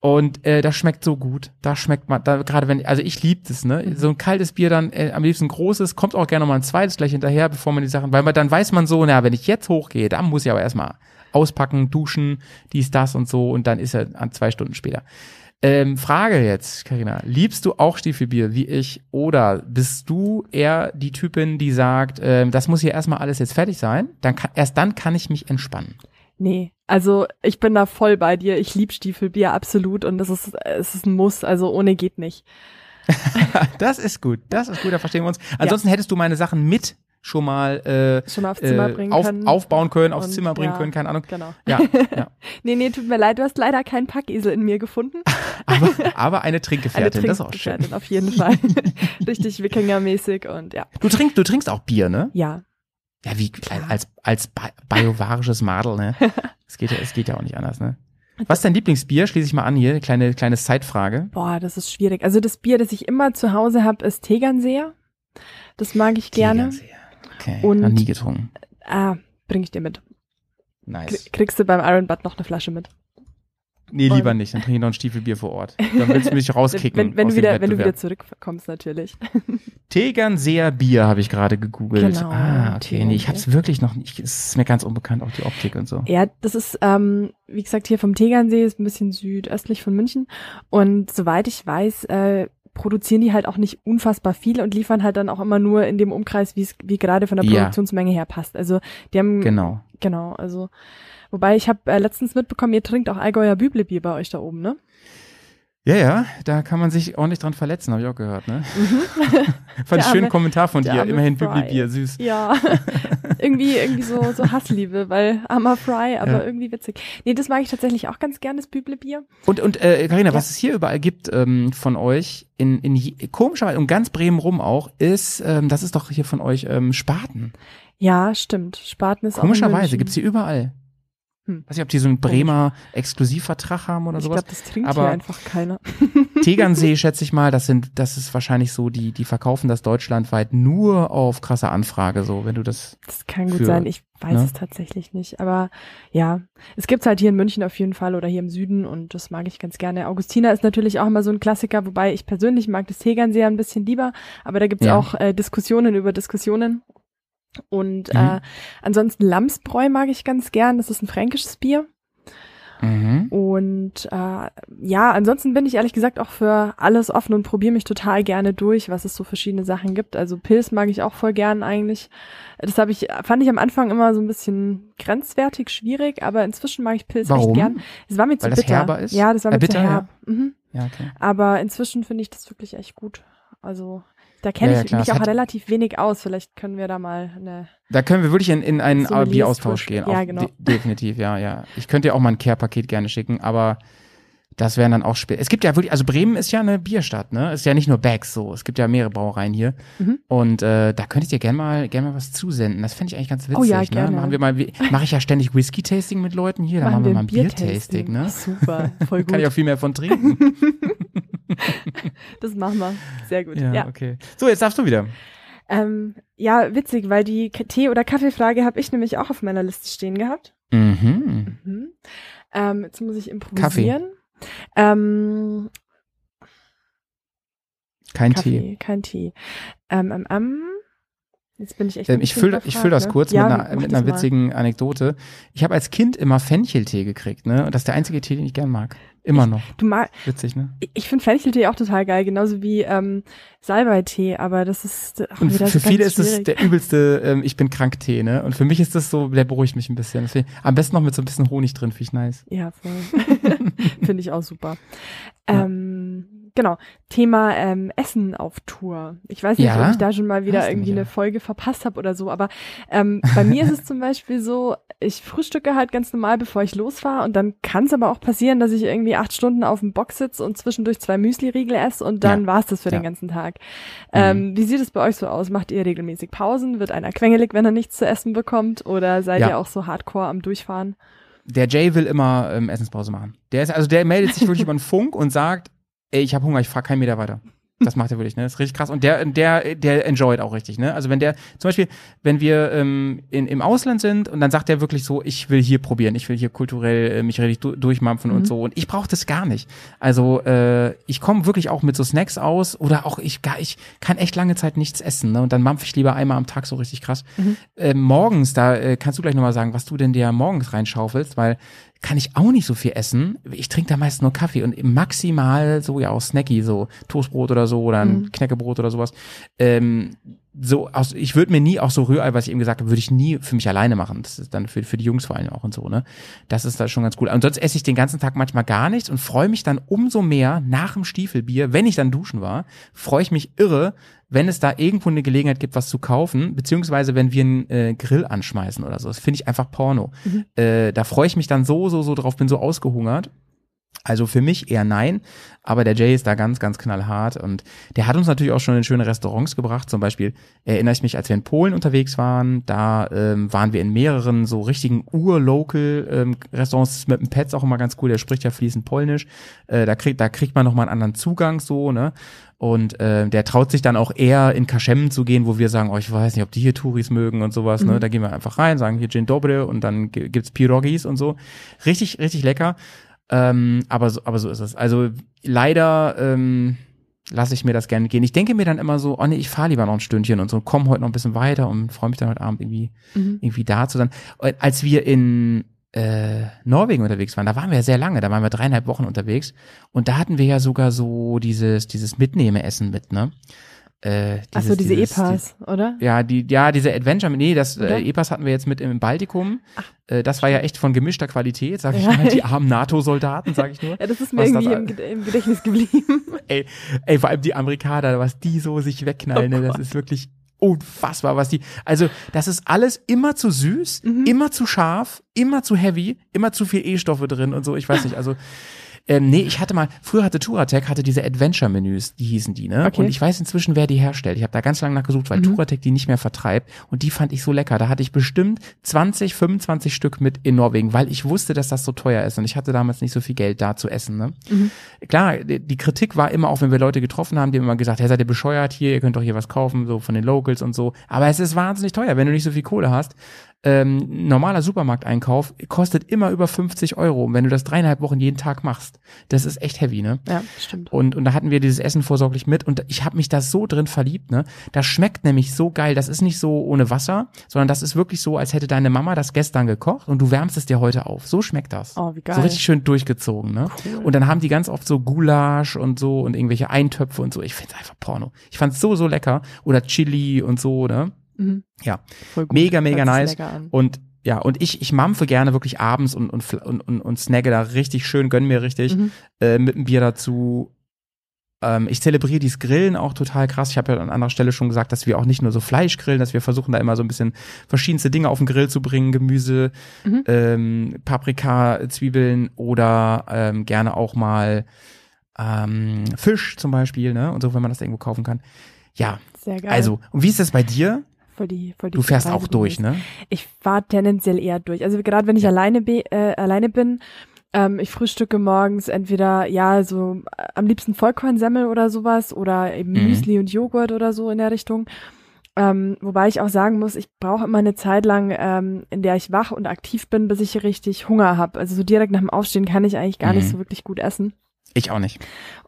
Und äh, das schmeckt so gut. Da schmeckt man, da gerade wenn, also ich liebe das, ne? Mhm. So ein kaltes Bier dann, äh, am liebsten großes, kommt auch gerne noch mal ein zweites gleich hinterher, bevor man die Sachen, weil man dann weiß man so, na, wenn ich jetzt hochgehe, dann muss ich aber erstmal auspacken, duschen, dies, das und so und dann ist er an zwei Stunden später. Ähm, Frage jetzt, Karina, liebst du auch Stiefelbier wie ich oder bist du eher die Typin, die sagt, ähm, das muss hier erstmal alles jetzt fertig sein, dann kann, erst dann kann ich mich entspannen? Nee, also ich bin da voll bei dir. Ich lieb Stiefelbier absolut und das ist es ist ein Muss, also ohne geht nicht. *laughs* das ist gut, das ist gut, da verstehen wir uns. Ansonsten ja. hättest du meine Sachen mit schon mal, äh, schon mal aufs Zimmer äh, bringen auf, können. aufbauen können, aufs und, Zimmer bringen ja, können, keine Ahnung. Genau. Ja, *laughs* ja. nee, nee, tut mir leid, du hast leider keinen Packesel in mir gefunden. *laughs* aber, aber eine Trinkgefährtin, eine das ist auch schön. auf jeden Fall. *laughs* Richtig Wikingermäßig und ja. Du trinkst, du trinkst auch Bier, ne? Ja. Ja, wie als als biovarisches Madel, ne? Es geht ja, es geht ja auch nicht anders, ne? Was ist dein Lieblingsbier? Schließe ich mal an hier, kleine kleine Zeitfrage. Boah, das ist schwierig. Also das Bier, das ich immer zu Hause habe, ist Tegernseer. Das mag ich gerne. Tegernseer. Okay, und, noch nie getrunken. Ah, bring ich dir mit. Nice. Kriegst du beim Iron Butt noch eine Flasche mit. Nee, und lieber nicht. Dann trinke ich noch ein Stiefelbier vor Ort. Dann willst du mich *laughs* rauskicken. wenn, wenn, du wieder, wenn du wieder zurückkommst, natürlich. *laughs* Tegernseer Bier habe ich gerade gegoogelt. Genau, ah, okay. Nee, ich habe es wirklich noch nicht. Es ist mir ganz unbekannt, auch die Optik und so. Ja, das ist, ähm, wie gesagt, hier vom Tegernsee, ist ein bisschen südöstlich von München. Und soweit ich weiß, äh, produzieren die halt auch nicht unfassbar viel und liefern halt dann auch immer nur in dem Umkreis, wie es wie gerade von der Produktionsmenge her passt. Also die haben genau genau also wobei ich habe äh, letztens mitbekommen, ihr trinkt auch Allgäuer Büblebier bei euch da oben, ne? Ja, ja, da kann man sich ordentlich dran verletzen, habe ich auch gehört, ne? Mhm. *laughs* Fand einen schönen Kommentar von dir, immerhin Bübli-Bier, süß. Ja, *laughs* irgendwie, irgendwie so, so Hassliebe, weil armer Fry, aber ja. irgendwie witzig. Nee, das mag ich tatsächlich auch ganz gern, das Büble-Bier. Und, und äh, Carina, ja. was es hier überall gibt ähm, von euch, in, in komischerweise, und ganz Bremen rum auch, ist, ähm, das ist doch hier von euch ähm, Spaten. Ja, stimmt. Spaten ist Komischerweise, gibt's hier überall. Hm. Weiß nicht, ob die so einen Bremer Exklusivvertrag haben oder ich sowas. Ich glaube, das trinkt Aber hier einfach keiner. *laughs* Tegernsee, schätze ich mal, das sind, das ist wahrscheinlich so, die, die verkaufen das deutschlandweit nur auf krasse Anfrage, so, wenn du das. Das kann gut für, sein. Ich weiß ne? es tatsächlich nicht. Aber ja, es gibt's halt hier in München auf jeden Fall oder hier im Süden und das mag ich ganz gerne. Augustina ist natürlich auch immer so ein Klassiker, wobei ich persönlich mag das Tegernseer ein bisschen lieber, aber da gibt's Ja. auch äh, Diskussionen über Diskussionen. Und Mhm. äh, ansonsten Lamsbräu mag ich ganz gern. Das ist ein fränkisches Bier. Mhm. Und äh, ja, ansonsten bin ich ehrlich gesagt auch für alles offen und probiere mich total gerne durch, was es so verschiedene Sachen gibt. Also Pilz mag ich auch voll gern eigentlich. Das habe ich, fand ich am Anfang immer so ein bisschen grenzwertig schwierig, aber inzwischen mag ich Pilz Warum? echt gern. Es war mir zu Weil das bitter. herber ist? Ja, das war Äh, mir bitter, zu ja. herb. Mhm. Ja, okay. Aber inzwischen finde ich das wirklich echt gut. Also da kenne Ja, ja, ich klar. mich auch hat- relativ wenig aus. Vielleicht können wir da mal eine. Da können wir wirklich in, in einen Bieraustausch Push. gehen. Ja, genau. de definitiv, ja, ja. Ich könnte dir auch mal ein Care-Paket gerne schicken, aber das wären dann auch spät. Es gibt ja wirklich, also Bremen ist ja eine Bierstadt, ne? Ist ja nicht nur Bags so. Es gibt ja mehrere Brauereien hier. Mhm. Und äh, da könnte ich dir gerne mal, gerne mal was zusenden. Das fände ich eigentlich ganz witzig. Oh ja, Ne? gerne. Machen wir mal, mache ich ja ständig Whisky-Tasting mit Leuten hier. Da machen, wir mal ein Bier-Tasting, ne? *laughs* Super, voll *laughs* Kann ich gut. auch viel mehr von trinken. *laughs* Das machen wir. Sehr gut. ja, ja. okay. So, jetzt darfst du wieder. Ähm, ja, witzig, weil die Tee- oder Kaffeefrage habe ich nämlich auch auf meiner Liste stehen gehabt. Mhm. Mhm. Ähm, jetzt muss ich improvisieren. Ähm, Kein Kaffee, Tee. kein Tee. Ähm, ähm, ähm, jetzt bin ich echt. Ähm, ich fülle ich füll das ne? kurz ja, mit einer, mit einer mal. witzigen Anekdote. Ich habe als Kind immer Fencheltee gekriegt, ne? Und das ist der einzige Tee, den ich gern mag. Immer noch. Du mag, Witzig, ne? ich- ich finde Fencheltee auch total geil, genauso wie ähm, Salbeitee, aber das ist auch Und für so viele ist es der übelste, ähm, ich bin krank Tee, ne? Und für mich ist das so, der beruhigt mich ein bisschen. Deswegen, am besten noch mit so ein bisschen Honig drin, finde ich nice. Ja, voll. *laughs* Finde ich auch super. Ähm, genau. Thema ähm, Essen auf Tour. Ich weiß nicht, Ja? ob ich da schon mal wieder Hast irgendwie eine. Folge verpasst habe oder so, aber ähm, bei mir ist es zum Beispiel so, ich frühstücke halt ganz normal, bevor ich losfahre und dann kann es aber auch passieren, dass ich irgendwie acht Stunden auf dem Box sitze und zwischendurch zwei Müsli-Riegel esse und dann Ja. war's das für Ja. Mhm. den ganzen Tag. Ähm, wie sieht es bei euch so aus? Macht ihr regelmäßig Pausen? Wird einer quengelig, wenn er nichts zu essen bekommt? Oder seid ihr auch so hardcore am Durchfahren? Der Jay will immer ähm, Essenspause machen. Der ist, also der meldet sich wirklich *laughs* über den Funk und sagt, ey, ich habe Hunger, ich fahr keinen Meter weiter. Das macht er wirklich, ne? Das ist richtig krass. Und der, der, der enjoyt auch richtig, ne? Also wenn der, zum Beispiel, wenn wir ähm, in, im Ausland sind und dann sagt er wirklich so, ich will hier probieren, ich will hier kulturell äh, mich richtig du durchmampfen und so. Und ich brauche das gar nicht. Also äh, ich komme wirklich auch mit so Snacks aus oder auch ich gar, ich kann echt lange Zeit nichts essen, ne? Und dann mampf ich lieber einmal am Tag so richtig krass. Äh, morgens, da äh, kannst du gleich nochmal sagen, was du denn dir morgens reinschaufelst, weil kann ich auch nicht so viel essen. Ich trinke da meist nur Kaffee und maximal so ja auch Snacky, so Toastbrot oder so oder ein Knäckebrot oder sowas. Ähm, so aus, ich würde mir nie auch so Rührei, was ich eben gesagt habe, würde ich nie für mich alleine machen. Das ist dann für, für die Jungs vor allem auch und so, ne? Das ist da schon ganz cool. Und sonst esse ich den ganzen Tag manchmal gar nichts und freue mich dann umso mehr nach dem Stiefelbier, wenn ich dann duschen war, freue ich mich irre, wenn es da irgendwo eine Gelegenheit gibt, was zu kaufen, beziehungsweise wenn wir einen äh, Grill anschmeißen oder so. Das finde ich einfach Porno. Äh, da freue ich mich dann so, so, so drauf, bin so ausgehungert. Also für mich eher nein, aber der Jay ist da ganz, ganz knallhart und der hat uns natürlich auch schon in schöne Restaurants gebracht. Zum Beispiel erinnere ich mich, als wir in Polen unterwegs waren, da ähm, waren wir in mehreren so richtigen Ur-Local-Restaurants mit dem Pets auch immer ganz cool. Der spricht ja fließend Polnisch. Äh, da kriegt, da kriegt man nochmal einen anderen Zugang so, ne? Und äh, der traut sich dann auch eher in Kaschem zu gehen, wo wir sagen, oh, ich weiß nicht, ob die hier Touris mögen und sowas. Ne? Da gehen wir einfach rein, sagen hier Dzień Dobre und dann gi- gibt's Pirogis und so. Richtig, richtig lecker. Ähm, aber, so, aber so ist es. Also leider ähm, lasse ich mir das gerne gehen. Ich denke mir dann immer so, oh nee, ich fahre lieber noch ein Stündchen und so, komm heute noch ein bisschen weiter und freue mich dann heute Abend irgendwie, Mhm. irgendwie da zu sein. Und Als wir in äh, Norwegen unterwegs waren, da waren wir ja sehr lange, da waren wir dreieinhalb Wochen unterwegs und da hatten wir ja sogar so dieses, dieses Mitnehmeessen mit, ne? Äh, Ach so, diese dieses- E-Pass, oder? ja, die, ja, diese Adventure, nee, das äh, E-Pass hatten wir jetzt mit im Baltikum. Äh, das war ja echt von gemischter Qualität, sag ich Ja. mal. Die armen NATO-Soldaten, sag ich nur. *laughs* Ja, das ist mir Was irgendwie das- im, im Gedächtnis geblieben. *laughs* Ey, ey, vor allem die Amerikaner, was die so sich wegknallen, Oh ne, das ist wirklich unfassbar, was die, also das ist alles immer zu süß, Mhm. immer zu scharf, immer zu heavy, immer zu viel E-Stoffe drin und so, ich weiß nicht, also Ähm, nee, ich hatte mal, früher hatte Touratec, hatte diese Adventure-Menüs, die hießen die, ne? Okay. Und ich weiß inzwischen, wer die herstellt. Ich habe da ganz lange nachgesucht, weil Mhm. Touratec die nicht mehr vertreibt. Und die fand ich so lecker. Da hatte ich bestimmt 20, 25 Stück mit in Norwegen, weil ich wusste, dass das so teuer ist. Und ich hatte damals nicht so viel Geld da zu essen, ne? Mhm. Klar, die, die Kritik war immer, auch wenn wir Leute getroffen haben, die haben immer gesagt, hey, seid ihr bescheuert hier, ihr könnt doch hier was kaufen, so von den Locals und so. Aber es ist wahnsinnig teuer, wenn du nicht so viel Kohle hast. Ähm, normaler Supermarkteinkauf kostet immer über 50 Euro. Und wenn du das dreieinhalb Wochen jeden Tag machst, das ist echt heavy, ne? Ja, stimmt. Und, und da hatten wir dieses Essen vorsorglich mit und ich habe mich da so drin verliebt, ne? Das schmeckt nämlich so geil. Das ist nicht so ohne Wasser, sondern das ist wirklich so, als hätte deine Mama das gestern gekocht und du wärmst es dir heute auf. So schmeckt das. Oh, wie geil. So richtig schön durchgezogen, ne? Cool. Und dann haben die ganz oft so Gulasch und so und irgendwelche Eintöpfe und so. Ich find's einfach Porno. Ich fand's so, so lecker. Oder Chili und so, ne? Mhm. Ja. Mega, mega Hört nice. Und ja, und ich, ich mampfe gerne wirklich abends und, und, und, und, und snagge da richtig schön, gönn mir richtig Mhm. äh, mit einem Bier dazu. Ähm, ich zelebriere dieses Grillen auch total krass. Ich habe ja an anderer Stelle schon gesagt, dass wir auch nicht nur so Fleisch grillen, dass wir versuchen da immer so ein bisschen verschiedenste Dinge auf den Grill zu bringen, Gemüse, Mhm. ähm, Paprika, Zwiebeln oder ähm, gerne auch mal ähm, Fisch zum Beispiel, ne? Und so, wenn man das irgendwo kaufen kann. Ja, Sehr geil. also, und wie ist das bei dir? Voll die, voll die Du fährst auch durch, ne? Ich fahre tendenziell eher durch. Also gerade wenn ich alleine, be äh, alleine bin, ähm, ich frühstücke morgens entweder, ja, so äh, am liebsten Vollkornsemmel oder sowas oder eben Mhm. Müsli und Joghurt oder so in der Richtung. Ähm, wobei ich auch sagen muss, ich brauche immer eine Zeit lang, ähm, in der ich wach und aktiv bin, bis ich richtig Hunger habe. Also so direkt nach dem Aufstehen kann ich eigentlich gar nicht Mhm. so wirklich gut essen. Ich auch nicht.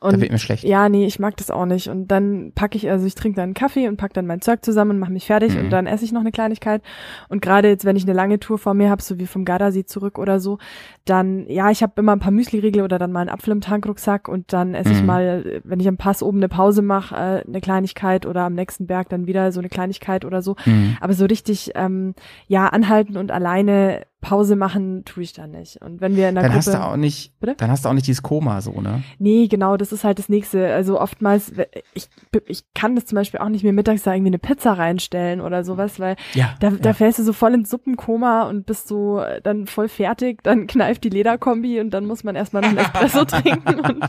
da Und wird mir schlecht. ja, nee, ich mag das auch nicht. Und dann packe ich, also ich trinke dann einen Kaffee und pack dann mein Zeug zusammen und mache mich fertig Mhm. und dann esse ich noch eine Kleinigkeit. Und gerade jetzt, wenn ich eine lange Tour vor mir habe, so wie vom Gardasee zurück oder so, dann, ja, ich habe immer ein paar Müsli-Riegel oder dann mal einen Apfel im Tankrucksack und dann esse ich Mhm. mal, äh, wenn ich am Pass oben eine Pause mache, äh, eine Kleinigkeit oder am nächsten Berg dann wieder so eine Kleinigkeit oder so. Mhm. Aber so richtig, ähm, ja, anhalten und alleine Pause machen tue ich dann nicht. Und wenn wir in der Dann Gruppe hast du auch nicht, Bitte? dann hast du auch nicht dieses Koma so, ne? Nee, genau, das ist halt das nächste. Also oftmals, ich, ich kann das zum Beispiel auch nicht mehr mittags da irgendwie eine Pizza reinstellen oder sowas, weil Ja. da, da ja. fällst du so voll ins Suppenkoma und bist so äh, dann voll fertig, dann *laughs* kneift die Lederkombi und dann muss man erstmal noch einen Espresso *laughs* trinken und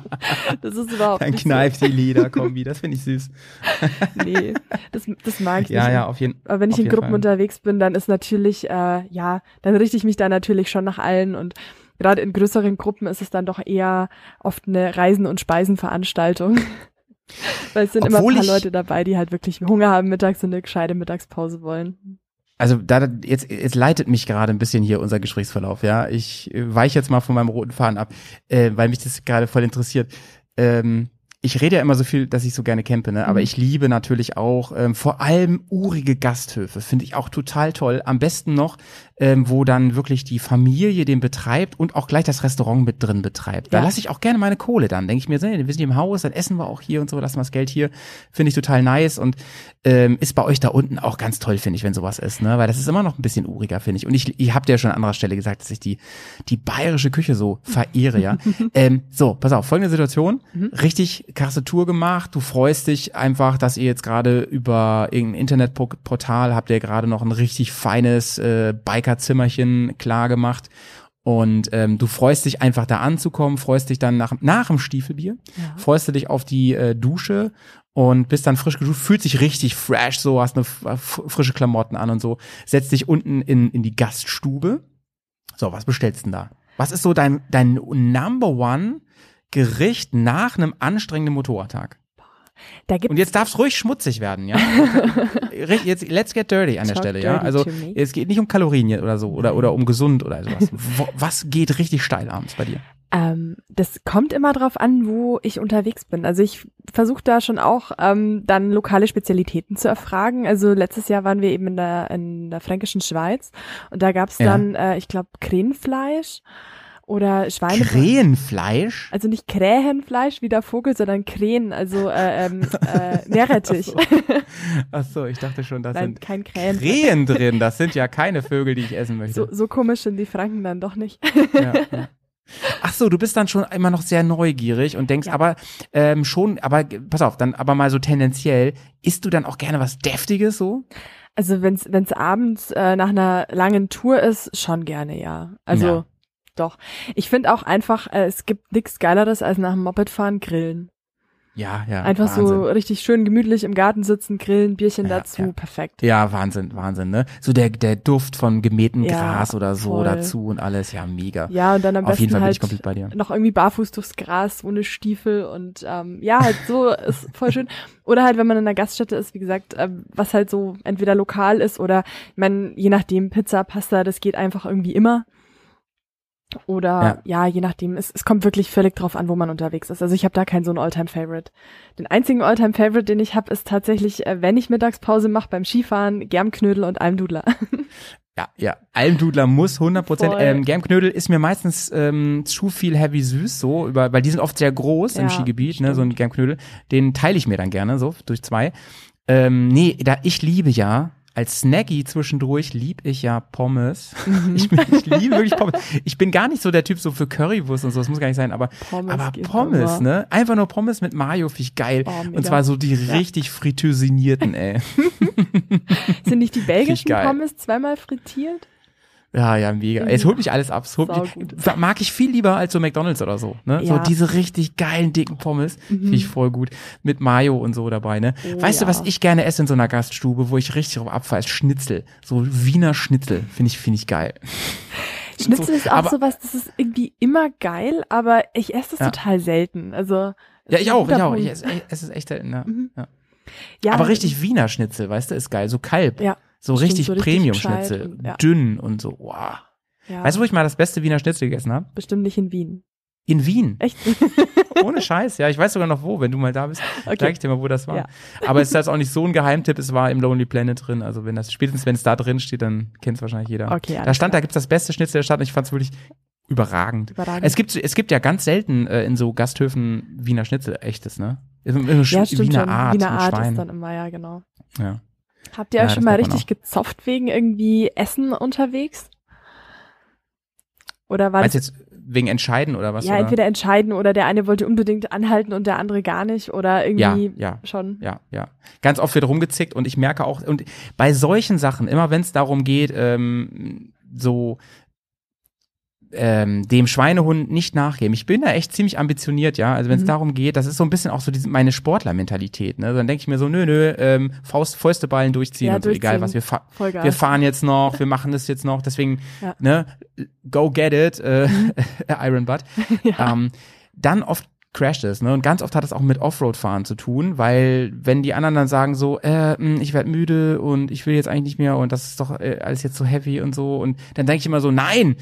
das ist überhaupt Dann kneift die Lederkombi, *laughs* das finde ich süß. so. Nee, das, das mag ich Ja, nicht. ja, auf jeden Aber wenn ich in Gruppen Fall. unterwegs bin, dann ist natürlich, äh, ja, dann richte ich mich da natürlich schon nach allen und gerade in größeren Gruppen ist es dann doch eher oft eine Reisen- und Speisenveranstaltung. *laughs* Weil es sind immer Obwohl ein paar Leute dabei, die halt wirklich Hunger haben mittags und eine gescheite Mittagspause wollen. Also da jetzt jetzt leitet mich gerade ein bisschen hier unser Gesprächsverlauf, ja. Ich äh, weiche jetzt mal von meinem roten Faden ab, äh, weil mich das gerade voll interessiert. Ähm, ich rede ja immer so viel, dass ich so gerne campe, ne? Aber Mhm. ich liebe natürlich auch ähm, vor allem urige Gasthöfe, finde ich auch total toll. Am besten noch, ähm, wo dann wirklich die Familie den betreibt und auch gleich das Restaurant mit drin betreibt. Da Ja. lasse ich auch gerne meine Kohle dann. Denke ich mir, nee, wir sind hier im Haus, dann essen wir auch hier und so, lassen wir das Geld hier. Finde ich total nice und ähm, ist bei euch da unten auch ganz toll, finde ich, wenn sowas ist, ne? Weil das ist immer noch ein bisschen uriger, finde ich. Und ich, ich habe dir ja schon an anderer Stelle gesagt, dass ich die, die bayerische Küche so verehre, ja. *laughs* ähm, so, pass auf, folgende Situation. Mhm. Richtig krasse Tour gemacht. Du freust dich einfach, dass ihr jetzt gerade über irgendein Internetportal habt ihr gerade noch ein richtig feines äh, Biker-Zimmerchen klar gemacht. Und ähm, du freust dich einfach da anzukommen, freust dich dann nach, nach dem Stiefelbier, Ja. freust du dich auf die äh, Dusche und bist dann frisch geduscht, fühlt sich richtig fresh, so hast eine frische Klamotten an und so, setzt dich unten in, in die Gaststube. So, was bestellst du denn da? Was ist so dein, dein Number One Gericht nach einem anstrengenden Motorradtag? Da gibt Und jetzt darf es ruhig schmutzig werden, ja? *laughs* Jetzt, let's get dirty an der Talk Stelle, ja? Also, es geht nicht um Kalorien oder so, oder, oder um gesund oder sowas. *laughs* Was geht richtig steil abends bei dir? Ähm, das kommt immer drauf an, wo ich unterwegs bin. Also ich versuche da schon auch ähm, dann lokale Spezialitäten zu erfragen. Also letztes Jahr waren wir eben in der, in der fränkischen Schweiz und da gab's Ja. dann, äh, ich glaube, Krähenfleisch oder Schweine. Krähenfleisch? Also nicht Krähenfleisch wie der Vogel, sondern Krähen, also äh, ähm, *laughs* äh, Meerrettich. Ach so, ich dachte schon, das Nein, sind kein Krähen. Krähen drin. Das sind ja keine Vögel, die ich essen möchte. So, so komisch sind die Franken dann doch nicht. Ja, ja. Ach so, du bist dann schon immer noch sehr neugierig und denkst Ja. aber ähm, schon, aber pass auf, dann aber mal so tendenziell, isst du dann auch gerne was Deftiges so? Also wenn's wenn's abends äh, nach einer langen Tour ist, schon gerne, ja. Also Ja. Doch. Ich finde auch einfach, äh, es gibt nichts Geileres als nach dem Mopedfahren grillen. Ja, ja. Einfach Wahnsinn. so richtig schön gemütlich im Garten sitzen, grillen, Bierchen Ja, dazu, ja. perfekt. Ja, Wahnsinn, Wahnsinn, ne? So der, der Duft von gemähtem Ja, Gras oder so voll. dazu und alles, ja, mega. Ja, und dann am Auf jeden besten halt ich komplett bei dir. noch irgendwie barfuß durchs Gras, ohne Stiefel und ähm, ja, halt so *laughs* ist voll schön. Oder halt, wenn man in einer Gaststätte ist, wie gesagt, ähm, was halt so entweder lokal ist oder, ich meine, je nachdem, Pizza, Pasta, das geht einfach irgendwie immer. Oder ja, je nachdem, es, es kommt wirklich völlig drauf an, wo man unterwegs ist. Also ich habe da keinen so einen Alltime-Favorite. Den einzigen Alltime-Favorite, den ich habe, ist tatsächlich, äh, wenn ich Mittagspause mache beim Skifahren, Germknödel und Almdudler. *laughs* Ja, ja. Almdudler muss 100 Prozent. Ähm, Germknödel ist mir meistens ähm, zu viel heavy süß, so, über, weil die sind oft sehr groß im Ja, Skigebiet, ne, so ein stimmt. Germknödel. Den teile ich mir dann gerne, so, durch zwei. Ähm, nee, da, ich liebe ja, als Snacky zwischendurch lieb ich ja Pommes. Mhm. *laughs* Ich, ich liebe wirklich Pommes. Ich bin gar nicht so der Typ so für Currywurst und so, das muss gar nicht sein, aber Pommes aber Pommes, immer. ne? Einfach nur Pommes mit Mayo finde ich geil. Oh, und zwar so die richtig friteusinierten, ey. *laughs* Sind nicht die belgischen. Pommes zweimal frittiert? Ja, ja, mega. Es holt mich alles ab. Es holt mich, mag ich viel lieber als so McDonalds oder so. Ne? So Ja. diese richtig geilen, dicken Pommes. Finde ich voll gut. Mit Mayo und so dabei, ne? Oh, weißt du, ja. was ich gerne esse in so einer Gaststube, wo ich richtig drauf abfahre, ist Schnitzel. So Wiener Schnitzel. Finde ich, finde ich geil. *laughs* Schnitzel So, ist auch aber- sowas, das ist irgendwie immer geil, aber ich esse das Ja. total selten. Also Ja, ich auch, ich auch. Ich Punkt. esse, es ist echt selten, ja. Mhm. ja. ja, Aber richtig Wiener Schnitzel, weißt du, ist geil. So Kalb. Ja, So stimmt, richtig so Premium-Schnitzel. ja. Dünn und so. Wow. ja, Weißt du, wo ich mal das beste Wiener Schnitzel gegessen habe? bestimmt nicht in Wien. In Wien. Echt? *laughs* Ohne Scheiß, ja. Ich weiß sogar noch wo, wenn du mal da bist. *laughs* Okay. Sag ich dir mal, wo das war. Ja. Aber es ist jetzt auch nicht so ein Geheimtipp, es war im Lonely Planet drin. Also wenn das, spätestens wenn es da drin steht, dann kennt es wahrscheinlich jeder. Okay, da stand, da gibt's das beste Schnitzel der Stadt und ich fand es wirklich überragend. Überragend. Es gibt, es gibt ja ganz selten äh, in so Gasthöfen Wiener Schnitzel, echtes, ne? Immer, immer ja, stimmt Wiener schon. Art Wiener Art Schwein. ist dann immer, ja, genau. ja. Habt ihr Ja, euch schon mal richtig gezopft wegen irgendwie Essen unterwegs? Oder war Meinst das jetzt wegen Entscheiden oder was? ja oder? entweder entscheiden oder der eine wollte unbedingt anhalten und der andere gar nicht oder ja, irgendwie ja. schon? Ja, ja. Ganz oft wird rumgezickt und ich merke auch, und bei solchen Sachen, immer wenn es darum geht, ähm, so ähm, dem Schweinehund nicht nachgeben. Ich bin da echt ziemlich ambitioniert, ja. Also wenn es Mhm. darum geht, das ist so ein bisschen auch so diese, meine Sportlermentalität. Ne? Dann denke ich mir so, nö, nö, ähm, Faust, Fäuste ballen durchziehen Ja, und so, egal durchziehen. was wir fa Vollgas. wir fahren jetzt noch, wir machen das jetzt noch, deswegen, Ja. ne, go get it, äh, *laughs* Iron Butt. *laughs* Ja. Ähm, dann oft crasht es, ne? Und ganz oft hat es auch mit Offroad-Fahren zu tun, weil wenn die anderen dann sagen so, äh, mh, ich werde müde und ich will jetzt eigentlich nicht mehr und das ist doch äh, alles jetzt so heavy und so und dann denke ich immer so, nein,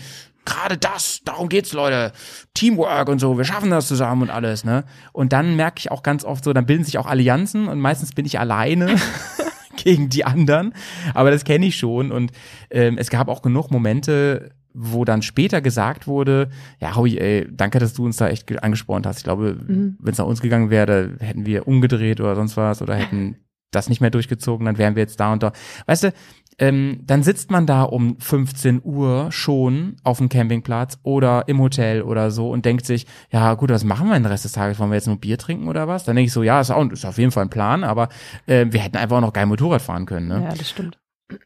gerade das, darum geht's, Leute. Teamwork und so, wir schaffen das zusammen und alles, ne? Und dann merke ich auch ganz oft so, dann bilden sich auch Allianzen und meistens bin ich alleine *laughs* gegen die anderen. Aber das kenne ich schon. Und ähm, es gab auch genug Momente, wo dann später gesagt wurde, ja, Howie, ey, danke, dass du uns da echt ge- angespornt hast. Ich glaube, Mhm. wenn es nach uns gegangen wäre, hätten wir umgedreht oder sonst was oder hätten das nicht mehr durchgezogen, dann wären wir jetzt da und da. Weißt du, ähm, dann sitzt man da um 15 Uhr schon auf dem Campingplatz oder im Hotel oder so und denkt sich, ja gut, was machen wir den Rest des Tages? Wollen wir jetzt nur Bier trinken oder was? Dann denke ich so, ja, ist, auch, ist auf jeden Fall ein Plan, aber äh, wir hätten einfach auch noch geil Motorrad fahren können. Ne? Ja, das stimmt.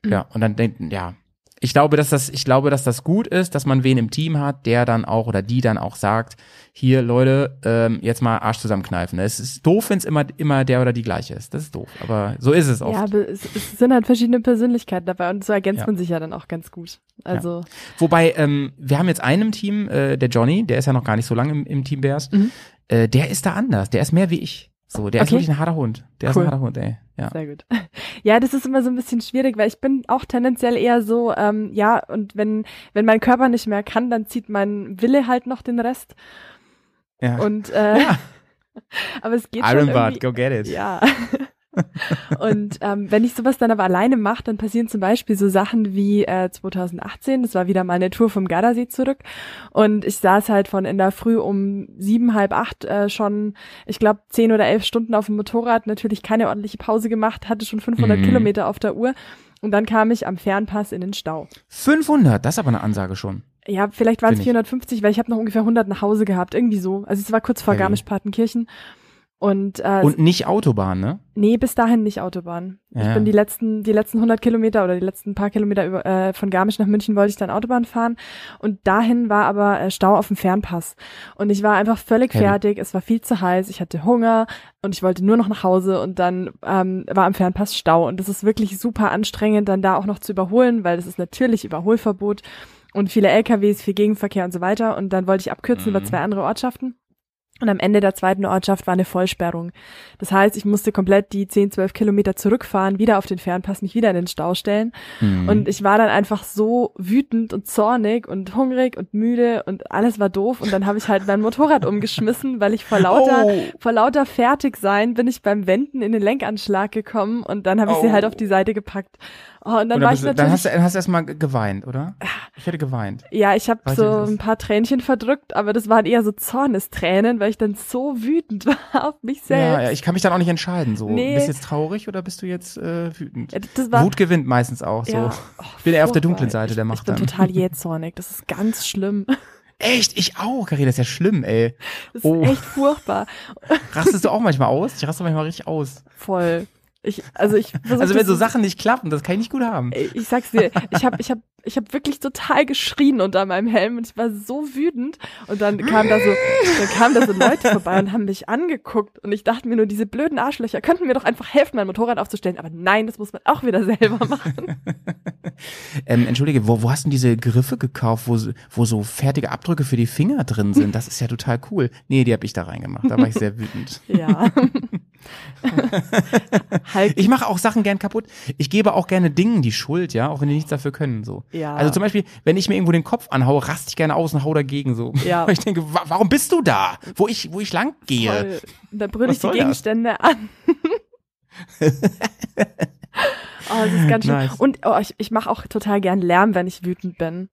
Ja, und dann denken, ja. Ich glaube, dass das, ich glaube, dass das gut ist, dass man wen im Team hat, der dann auch oder die dann auch sagt, hier, Leute, ähm, jetzt mal Arsch zusammenkneifen. Es ist doof, wenn es immer, immer der oder die gleiche ist. Das ist doof. Aber so ist es oft. Ja, aber es, es sind halt verschiedene Persönlichkeiten dabei und so ergänzt Ja. man sich ja dann auch ganz gut. Also, Wobei, ähm, wir haben jetzt einen im Team, äh, der Johnny, der ist ja noch gar nicht so lange im, im Team Bears. Mhm. Äh, der ist da anders. Der ist mehr wie ich. So, der ist Okay. wirklich ein harter Hund. Der ist Cool. ein harter Hund, ey. Ja. sehr gut. *laughs* Ja, das ist immer so ein bisschen schwierig, weil ich bin auch tendenziell eher so, ähm, ja, und wenn, wenn mein Körper nicht mehr kann, dann zieht mein Wille halt noch den Rest. ja. Und äh, Ja. *laughs* aber es geht Iron schon irgendwie, go get it. Ja. *laughs* und ähm, wenn ich sowas dann aber alleine mache, dann passieren zum Beispiel so Sachen wie äh, 2018, das war wieder mal eine Tour vom Gardasee zurück und ich saß halt von in der Früh um sieben, halb acht äh, schon, ich glaube, zehn oder elf Stunden auf dem Motorrad, natürlich keine ordentliche Pause gemacht, hatte schon 500 Mhm. Kilometer auf der Uhr und dann kam ich am Fernpass in den Stau. 500, das ist aber eine Ansage schon. Ja, vielleicht waren es Bin ich. 450, weil ich habe noch ungefähr 100 nach Hause gehabt, irgendwie so. Also es war kurz vor Heavy. Garmisch-Partenkirchen. Und, äh, Und nicht Autobahn, ne? nee, bis dahin nicht Autobahn. Ja, Ich bin die letzten, die letzten 100 Kilometer oder die letzten paar Kilometer über, äh, von Garmisch nach München wollte ich dann Autobahn fahren. Und dahin war aber äh, Stau auf dem Fernpass. Und ich war einfach völlig Heavy. fertig. Es war viel zu heiß. Ich hatte Hunger und ich wollte nur noch nach Hause. Und dann ähm, war am Fernpass Stau. Und das ist wirklich super anstrengend, dann da auch noch zu überholen, weil das ist natürlich Überholverbot und viele LKWs, viel Gegenverkehr und so weiter. Und dann wollte ich abkürzen Mhm. über zwei andere Ortschaften. Und am Ende der zweiten Ortschaft war eine Vollsperrung. Das heißt, ich musste komplett die 10, 12 Kilometer zurückfahren, wieder auf den Fernpass, mich wieder in den Stau stellen. Mhm. Und ich war dann einfach so wütend und zornig und hungrig und müde und alles war doof. Und dann habe ich halt mein Motorrad *laughs* umgeschmissen, weil ich vor lauter, Oh. vor lauter fertig sein bin ich beim Wenden in den Lenkanschlag gekommen und dann habe ich sie Oh. halt auf die Seite gepackt. Oh, und dann war ich natürlich, dann hast du, hast erstmal geweint, oder? Ich hätte geweint. ja, ich habe so ein paar Tränchen verdrückt, aber das waren eher so Zornestränen, weil ich dann so wütend *laughs* war auf mich selbst. Ja, ja, ich kann mich dann auch nicht entscheiden. So, Nee. bist du jetzt traurig oder bist du jetzt äh, wütend? Ja, war, Wut gewinnt meistens auch so. ja, oh, Ich bin eher auf der dunklen Seite der Macht Ich bin dann. total jähzornig, *laughs* das ist ganz schlimm. Echt? Ich auch, Karina, das ist ja schlimm, ey. Das Oh. ist echt furchtbar. Rastest du auch manchmal aus? Ich raste manchmal richtig aus. Voll. Ich, also ich versuch Also wenn so Sachen nicht klappen, das kann ich nicht gut haben. Ich sag's dir, ich habe ich hab, ich hab wirklich total geschrien unter meinem Helm und ich war so wütend und dann kam da so, dann kamen da so Leute vorbei und haben mich angeguckt und ich dachte mir nur, diese blöden Arschlöcher könnten mir doch einfach helfen, mein Motorrad aufzustellen, aber nein, das muss man auch wieder selber machen. *laughs* Ähm, entschuldige, wo, wo hast du denn diese Griffe gekauft, wo, so- wo so fertige Abdrücke für die Finger drin sind? Das ist ja total cool. Nee, die habe ich da reingemacht. Da war ich sehr wütend. *laughs* Ja. *laughs* halt, Ich mache auch Sachen gern kaputt. Ich gebe auch gerne Dingen die Schuld, ja, auch wenn die nichts dafür können. So. Ja. Also zum Beispiel, wenn ich mir irgendwo den Kopf anhaue, raste ich gerne aus und hau dagegen so. Ja. Weil *laughs* ich denke, wa warum bist du da? Wo ich, wo ich lang gehe. voll, da brülle ich die soll das? Gegenstände an. *laughs* *laughs* Oh, das ist ganz schön. Nice. Und oh, ich, ich mache auch total gern Lärm, wenn ich wütend bin.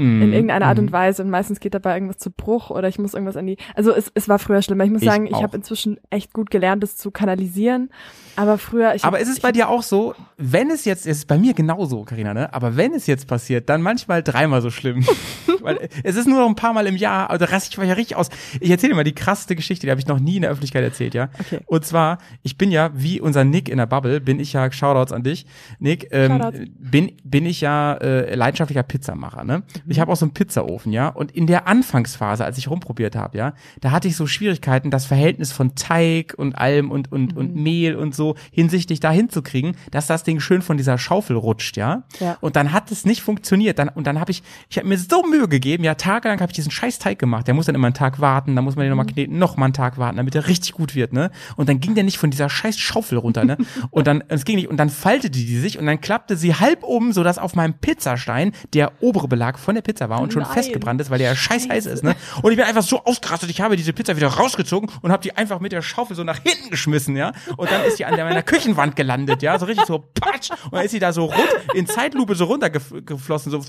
Mhm. in irgendeiner Art Mhm. und Weise und meistens geht dabei irgendwas zu Bruch oder ich muss irgendwas an die. Also es, es war früher schlimmer. Ich muss Ich sagen, ich auch. habe inzwischen echt gut gelernt, das zu kanalisieren. Aber früher, ich Aber hab, ist es bei dir auch so, wenn es jetzt, es ist bei mir genauso, Karina, ne? Aber wenn es jetzt passiert, dann manchmal dreimal so schlimm. *laughs* Weil es ist nur noch ein paar Mal im Jahr, also da raste ich mich ja richtig aus. Ich erzähle dir mal die krasseste Geschichte, die habe ich noch nie in der Öffentlichkeit erzählt, ja? Okay. Und zwar, ich bin ja, wie unser Nick in der Bubble, bin ich ja, Shoutouts an dich, Nick, ähm, Shoutouts. bin, bin ich ja äh, leidenschaftlicher Pizzamacher, ne? Ich habe auch so einen Pizzaofen, ja? Und in der Anfangsphase, als ich rumprobiert habe, ja, da hatte ich so Schwierigkeiten, das Verhältnis von Teig und allem und, und, und Mehl und so hinsichtlich da hinzukriegen, dass das Ding schön von dieser Schaufel rutscht, ja? Ja. Und dann hat es nicht funktioniert. Dann, und dann habe ich, ich habe mir so Mühe gegeben, ja, tagelang habe ich diesen scheiß Teig gemacht. Der muss dann immer einen Tag warten, dann muss man den nochmal kneten, noch mal einen Tag warten, damit der richtig gut wird, ne? Und dann ging der nicht von dieser scheiß Schaufel runter, ne? *laughs* Und dann, es ging nicht, und dann faltete die sich und dann klappte sie halb um, sodass auf meinem Pizzastein der obere Belag von der Pizza war und schon Nein. festgebrannt ist, weil der ja scheiß heiß ist, ne? Und ich bin einfach so ausgerastet, ich habe diese Pizza wieder rausgezogen und habe die einfach mit der Schaufel so nach hinten geschmissen, ja? Und dann ist die an der, meiner Küchenwand gelandet, ja? So richtig so patsch und dann ist sie da so rund, in Zeitlupe so runtergeflossen, so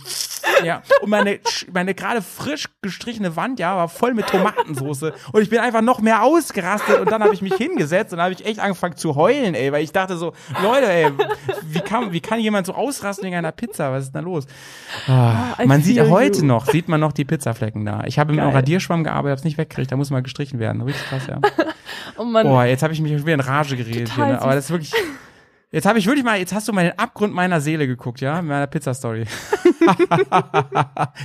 ja, und meine, meine gerade frisch gestrichene Wand, ja, war voll mit Tomatensoße. Und ich bin einfach noch mehr ausgerastet und dann habe ich mich hingesetzt und habe ich echt angefangen zu heulen, ey, weil ich dachte so, Leute, ey, wie kann, wie kann jemand so ausrasten wegen einer Pizza? Was ist denn da los? Ah, I man sieht ja heute you. noch, sieht man noch die Pizzaflecken da. Ich habe mit einem. Radierschwamm gearbeitet, habe es nicht weggekriegt, da muss mal gestrichen werden. Richtig krass, ja. Oh Mann, Boah, jetzt habe ich mich wieder in Rage geredet hier, ne? aber das ist wirklich. Jetzt habe ich wirklich mal, jetzt hast du mal den Abgrund meiner Seele geguckt, ja, mit meiner Pizza-Story. *laughs*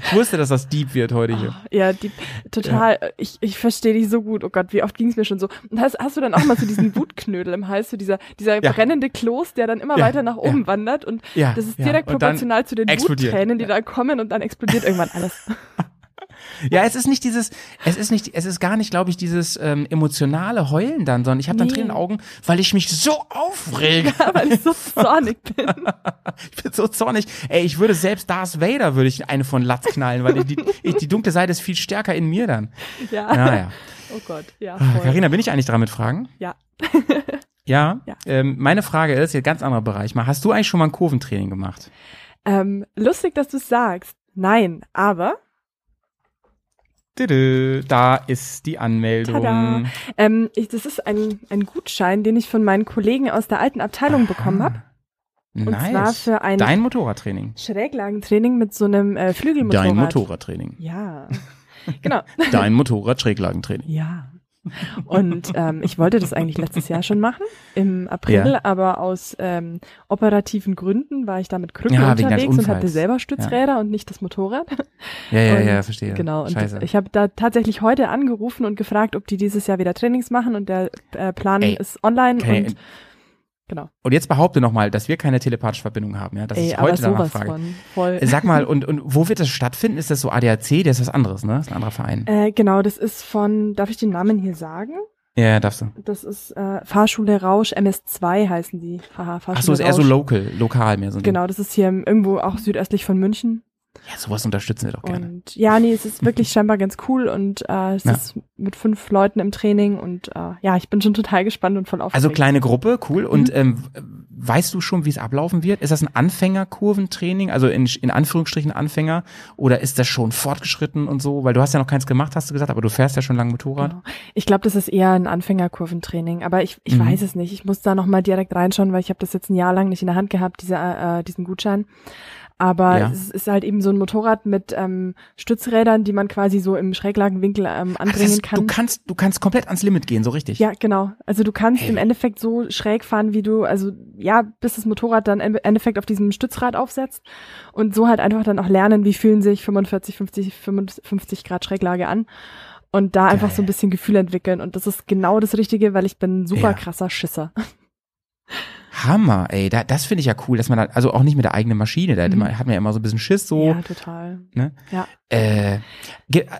ich wusste, dass das deep wird heute hier. ja, die, total, ich, ich verstehe dich so gut. Oh Gott, wie oft ging es mir schon so. Und hast, hast du dann auch mal so diesen *laughs* Wutknödel im Hals, so dieser, dieser Ja. brennende Kloß, der dann immer Ja, weiter nach ja. oben wandert und Ja, das ist ja. direkt proportional zu den explodiert. Wuttränen, die da kommen und dann explodiert irgendwann alles. *laughs* Ja, es ist nicht dieses, es ist nicht, es ist gar nicht, glaube ich, dieses ähm, emotionale Heulen dann, sondern ich habe dann Nee. Tränen in den Augen, weil ich mich so aufrege. weil ich so zornig bin. *laughs* Ich bin so zornig. Ey, ich würde selbst Darth Vader würde ich eine von Latz knallen, weil die, ich, die dunkle Seite ist viel stärker in mir dann. Ja. Naja. Oh Gott, ja. Ah, Voll. Carina, bin ich eigentlich dran mit Fragen? Ja. *laughs* Ja. Ja. Ähm, meine Frage ist, hier ganz anderer Bereich mal, hast du eigentlich schon mal ein Kurventraining gemacht? Ähm, lustig, dass du sagst. Nein, aber Da ist die Anmeldung. Tada. ähm, ich, das ist ein, ein Gutschein, den ich von meinen Kollegen aus der alten Abteilung bekommen habe. Nice. zwar für ein- Dein Motorradtraining. Schräglagentraining mit so einem äh, Flügelmotorrad. Dein Motorradtraining. Ja. *laughs* Genau. Dein Motorrad-Schräglagentraining. ja. Und ähm, ich wollte das eigentlich letztes Jahr schon machen, im April, Ja. aber aus ähm, operativen Gründen war ich da mit Krücken Ja, unterwegs und hatte selber Stützräder und nicht das Motorrad. Ja, ja, Und- ja, verstehe. Genau, und Scheiße. ich habe da tatsächlich heute angerufen und gefragt, ob die dieses Jahr wieder Trainings machen und der äh, Plan Ey, ist online und genau. Und jetzt behaupte nochmal, dass wir keine telepathische Verbindung haben, ja? Dass Ey, ich heute danach frage. Äh, Sag mal, und, und wo wird das stattfinden? Ist das so ADAC? Der ist was anderes, ne? Das ist ein anderer Verein. Äh, genau, das ist von, darf ich den Namen hier sagen? ja, darfst du. Das ist äh, Fahrschule Rausch MS2 heißen die. Haha, Fahrschule Ach so, ist eher so local, lokal mehr so. Genau, das ist hier irgendwo auch südöstlich von München. Ja, sowas unterstützen wir doch gerne. Und ja, nee, es ist wirklich *laughs* scheinbar ganz cool und äh, es Ja. ist mit fünf Leuten im Training und äh, ja, ich bin schon total gespannt und voll aufgeregt. Also kleine Gruppe, cool. Und Mhm. ähm, weißt du schon, wie es ablaufen wird? Ist das ein Anfängerkurventraining, also in, in Anführungsstrichen Anfänger, oder ist das schon fortgeschritten und so? Weil du hast ja noch keins gemacht, hast du gesagt, aber du fährst ja schon lange Motorrad. Genau. Ich glaube, das ist eher ein Anfängerkurventraining, aber ich, ich Mhm. weiß es nicht. Ich muss da noch mal direkt reinschauen, weil ich habe das jetzt ein Jahr lang nicht in der Hand gehabt, diese, äh, diesen Gutschein. Aber Ja. es ist halt eben so ein Motorrad mit ähm, Stützrädern, die man quasi so im Schräglagenwinkel ähm, anbringen ist, kann. du kannst, du kannst komplett ans Limit gehen, so richtig. Ja, genau. Also du kannst Hey. im Endeffekt so schräg fahren, wie du, also ja, bis das Motorrad dann im Endeffekt auf diesem Stützrad aufsetzt und so halt einfach dann auch lernen, wie fühlen sich 45, 50, 55 Grad Schräglage an und da einfach Geil. so ein bisschen Gefühl entwickeln und das ist genau das Richtige, weil ich bin ein super Ja. krasser Schisser. *laughs* Hammer, ey, da, das finde ich ja cool, dass man da, also auch nicht mit der eigenen Maschine, da hat, Mhm. hat man ja immer so ein bisschen Schiss so. Ja, total. Ne? Ja. Äh,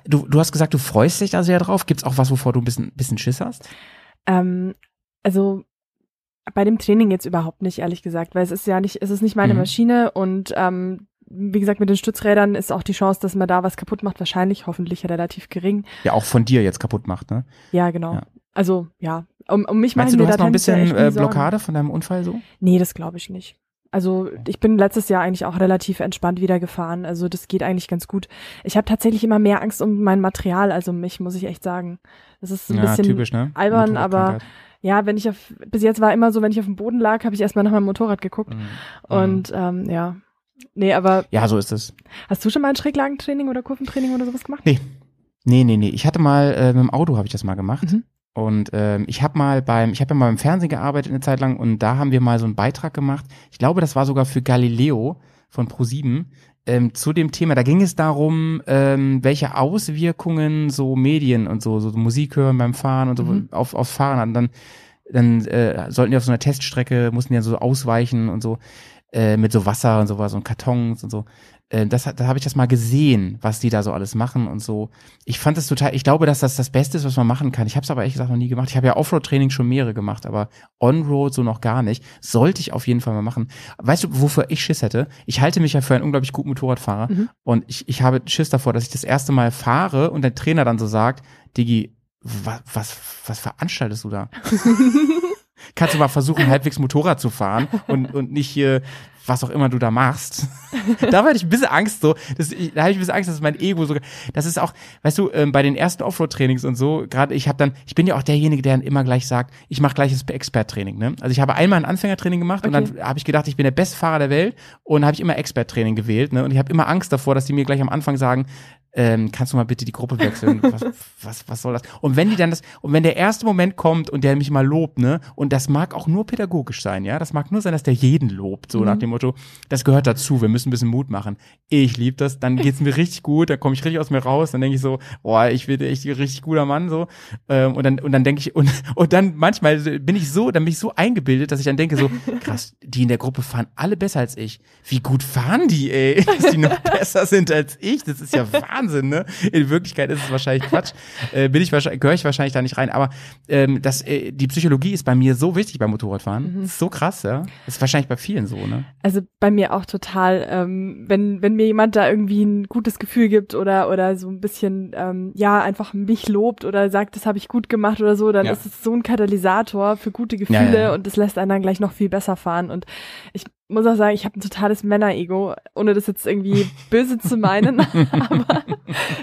du, du hast gesagt, du freust dich da sehr drauf. Gibt's auch was, wovor du ein bisschen, bisschen Schiss hast? Ähm, also bei dem Training jetzt überhaupt nicht, ehrlich gesagt, weil es ist ja nicht, es ist nicht meine Mhm. Maschine und ähm, wie gesagt, mit den Stützrädern ist auch die Chance, dass man da was kaputt macht, wahrscheinlich, hoffentlich relativ gering. Ja, auch von dir jetzt kaputt macht, ne? Ja, genau. Ja. Also, ja, um, um mich Meinst du, du hast noch ein bisschen äh. Blockade von deinem Unfall so? Nee, das glaube ich nicht. Also ich bin letztes Jahr eigentlich auch relativ entspannt wieder gefahren. Also das geht eigentlich ganz gut. Ich habe tatsächlich immer mehr Angst um mein Material, also um mich, muss ich echt sagen. Das ist ein ja, bisschen typisch, ne? albern, aber ja, wenn ich auf, bis jetzt war immer so, wenn ich auf dem Boden lag, habe ich erstmal nach meinem Motorrad geguckt. Mhm. Und ähm, ja. Nee, aber Ja, so ist es. hast du schon mal ein Schräglagentraining oder Kurventraining oder sowas gemacht? Nee. Nee, nee, nee. Ich hatte mal, äh, mit dem Auto habe ich das mal gemacht. Mhm. Und ähm, ich habe mal beim, ich habe ja mal beim Fernsehen gearbeitet eine Zeit lang und da haben wir mal so einen Beitrag gemacht. Ich glaube, das war sogar für Galileo von Pro7 ähm, zu dem Thema. Da ging es darum, ähm, welche Auswirkungen so Medien und so, so Musik hören beim Fahren und so Mhm. auf, auf Fahren hatten. Dann, dann äh, sollten die auf so einer Teststrecke, mussten die dann so ausweichen und so äh, mit so Wasser und sowas und Kartons und so. Äh, das, da habe ich das mal gesehen, was die da so alles machen und so. Ich fand das total, ich glaube, dass das das Beste ist, was man machen kann. Ich habe es aber ehrlich gesagt noch nie gemacht. Ich habe ja Offroad-Training schon mehrere gemacht, aber On-Road so noch gar nicht. Sollte ich auf jeden Fall mal machen. Weißt du, wofür ich Schiss hätte? Ich halte mich ja für einen unglaublich guten Motorradfahrer Mhm. und ich, ich habe Schiss davor, dass ich das erste Mal fahre und der Trainer dann so sagt, Digi, was, was, was veranstaltest du da? *laughs* Kannst du mal versuchen, halbwegs Motorrad zu fahren und, und nicht hier, was auch immer du da machst. *laughs* da hatte ich ein bisschen Angst so. Das, da habe ich ein bisschen Angst, dass mein Ego so. Das ist auch, weißt du, ähm, bei den ersten Offroad-Trainings und so, gerade ich habe dann, ich bin ja auch derjenige, der dann immer gleich sagt, ich mache gleich das Expert-Training. Ne? Also ich habe einmal ein Anfängertraining gemacht und Okay. dann habe ich gedacht, ich bin der beste Fahrer der Welt und habe ich immer Expert-Training gewählt. Ne? Und ich habe immer Angst davor, dass die mir gleich am Anfang sagen, ähm, kannst du mal bitte die Gruppe wechseln? Was, *laughs* was, was soll das? Und wenn die dann das, und wenn der erste Moment kommt und der mich mal lobt, ne, und das mag auch nur pädagogisch sein, ja, das mag nur sein, dass der jeden lobt, so Mhm. nach dem Motto, das gehört dazu, wir müssen ein bisschen Mut machen. Ich liebe das, dann geht's mir richtig gut, dann komme ich richtig aus mir raus, dann denke ich so, boah, ich bin echt ein richtig guter Mann, so, ähm, und dann, und dann denke ich, und, und dann manchmal bin ich so, dann bin ich so eingebildet, dass ich dann denke so, krass, die in der Gruppe fahren alle besser als ich. Wie gut fahren die, ey, *laughs* dass die noch *laughs* besser sind als ich, das ist ja Wahnsinn, ne? In Wirklichkeit ist es wahrscheinlich Quatsch, *laughs* äh, bin ich wahrscheinlich, gehöre ich wahrscheinlich da nicht rein, aber ähm, das, äh, die Psychologie ist bei mir so wichtig beim Motorradfahren, Mhm. so krass, ja, ist wahrscheinlich bei vielen so, ne? Also bei mir auch total, ähm, wenn, wenn mir jemand da irgendwie ein gutes Gefühl gibt oder, oder so ein bisschen, ähm, ja, einfach mich lobt oder sagt, das habe ich gut gemacht oder so, dann Ja. ist es so ein Katalysator für gute Gefühle Ja, ja, ja. und das lässt einen dann gleich noch viel besser fahren. Und ich muss auch sagen, ich habe ein totales Männer-Ego, ohne das jetzt irgendwie *laughs* böse zu meinen, *laughs* aber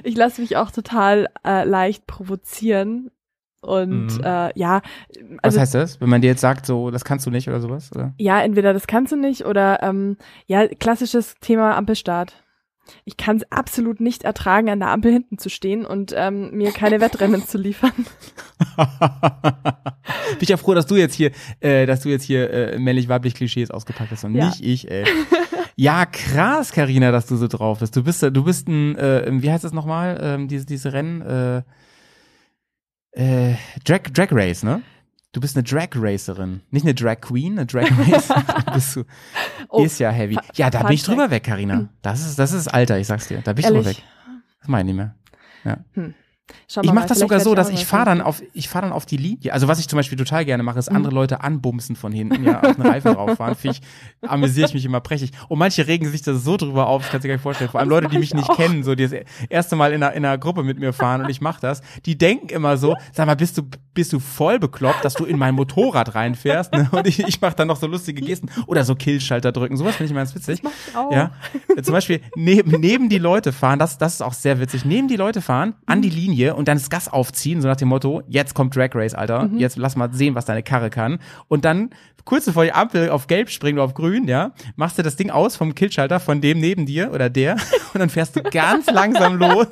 ich lasse mich auch total äh, leicht provozieren. Und Mhm. äh, ja, Was also heißt das? Wenn man dir jetzt sagt, so, das kannst du nicht oder sowas? Oder? ja, entweder das kannst du nicht oder ähm, ja, klassisches Thema Ampelstart. Ich kann es absolut nicht ertragen, an der Ampel hinten zu stehen und ähm, mir keine Wettrennen zu liefern. *laughs* *laughs* Bin ich ja froh, dass du jetzt hier, äh, dass du jetzt hier äh, männlich-weiblich Klischees ausgepackt hast und Ja. nicht ich, ey. *laughs* Ja, krass, Karina, dass du so drauf bist. Du bist, du bist ein, äh, wie heißt das nochmal, ähm, diese, diese Rennen, äh, äh, Drag, Drag Race, ne? Du bist eine Drag Racerin, nicht eine Drag Queen, eine Drag Racerin *laughs* bist du. Oh, ist ja heavy. Ja, da bin ich drüber weg, Karina. Das ist, das ist Alter, ich sag's dir. Da bin ich drüber Ehrlich? weg. Das meine ich nicht mehr. Schau Ich mache das sogar so, dass ich fahre dann auf, ich fahre dann auf die Linie. Also was ich zum Beispiel total gerne mache, ist Mhm. andere Leute anbumsen von hinten, ja, auf den Reifen *laughs* rauffahren. Ich, amüsiere ich mich immer prächtig. Und manche regen sich da so drüber auf, ich kann dir gar nicht vorstellen. Vor allem Das Leute, die mich ich nicht auch. kennen, so die das erste Mal in einer, in einer Gruppe mit mir fahren und ich mache das, die denken immer so, sag mal, bist du, bist du voll bekloppt, dass du in mein Motorrad reinfährst? Ne? Und ich, ich mache dann noch so lustige Gesten oder so Killschalter drücken. Sowas finde ich immer ganz witzig. Das mach ich auch. Ja, zum Beispiel neben, neben die Leute fahren, das, das ist auch sehr witzig, neben die Leute fahren, an die Linie und dann das Gas aufziehen, so nach dem Motto, jetzt kommt Drag Race, Alter, jetzt lass mal sehen, was deine Karre kann. Und dann kurz bevor die Ampel auf gelb springt oder auf grün, ja, machst du das Ding aus vom Killschalter von dem neben dir oder der und dann fährst du ganz *laughs* langsam los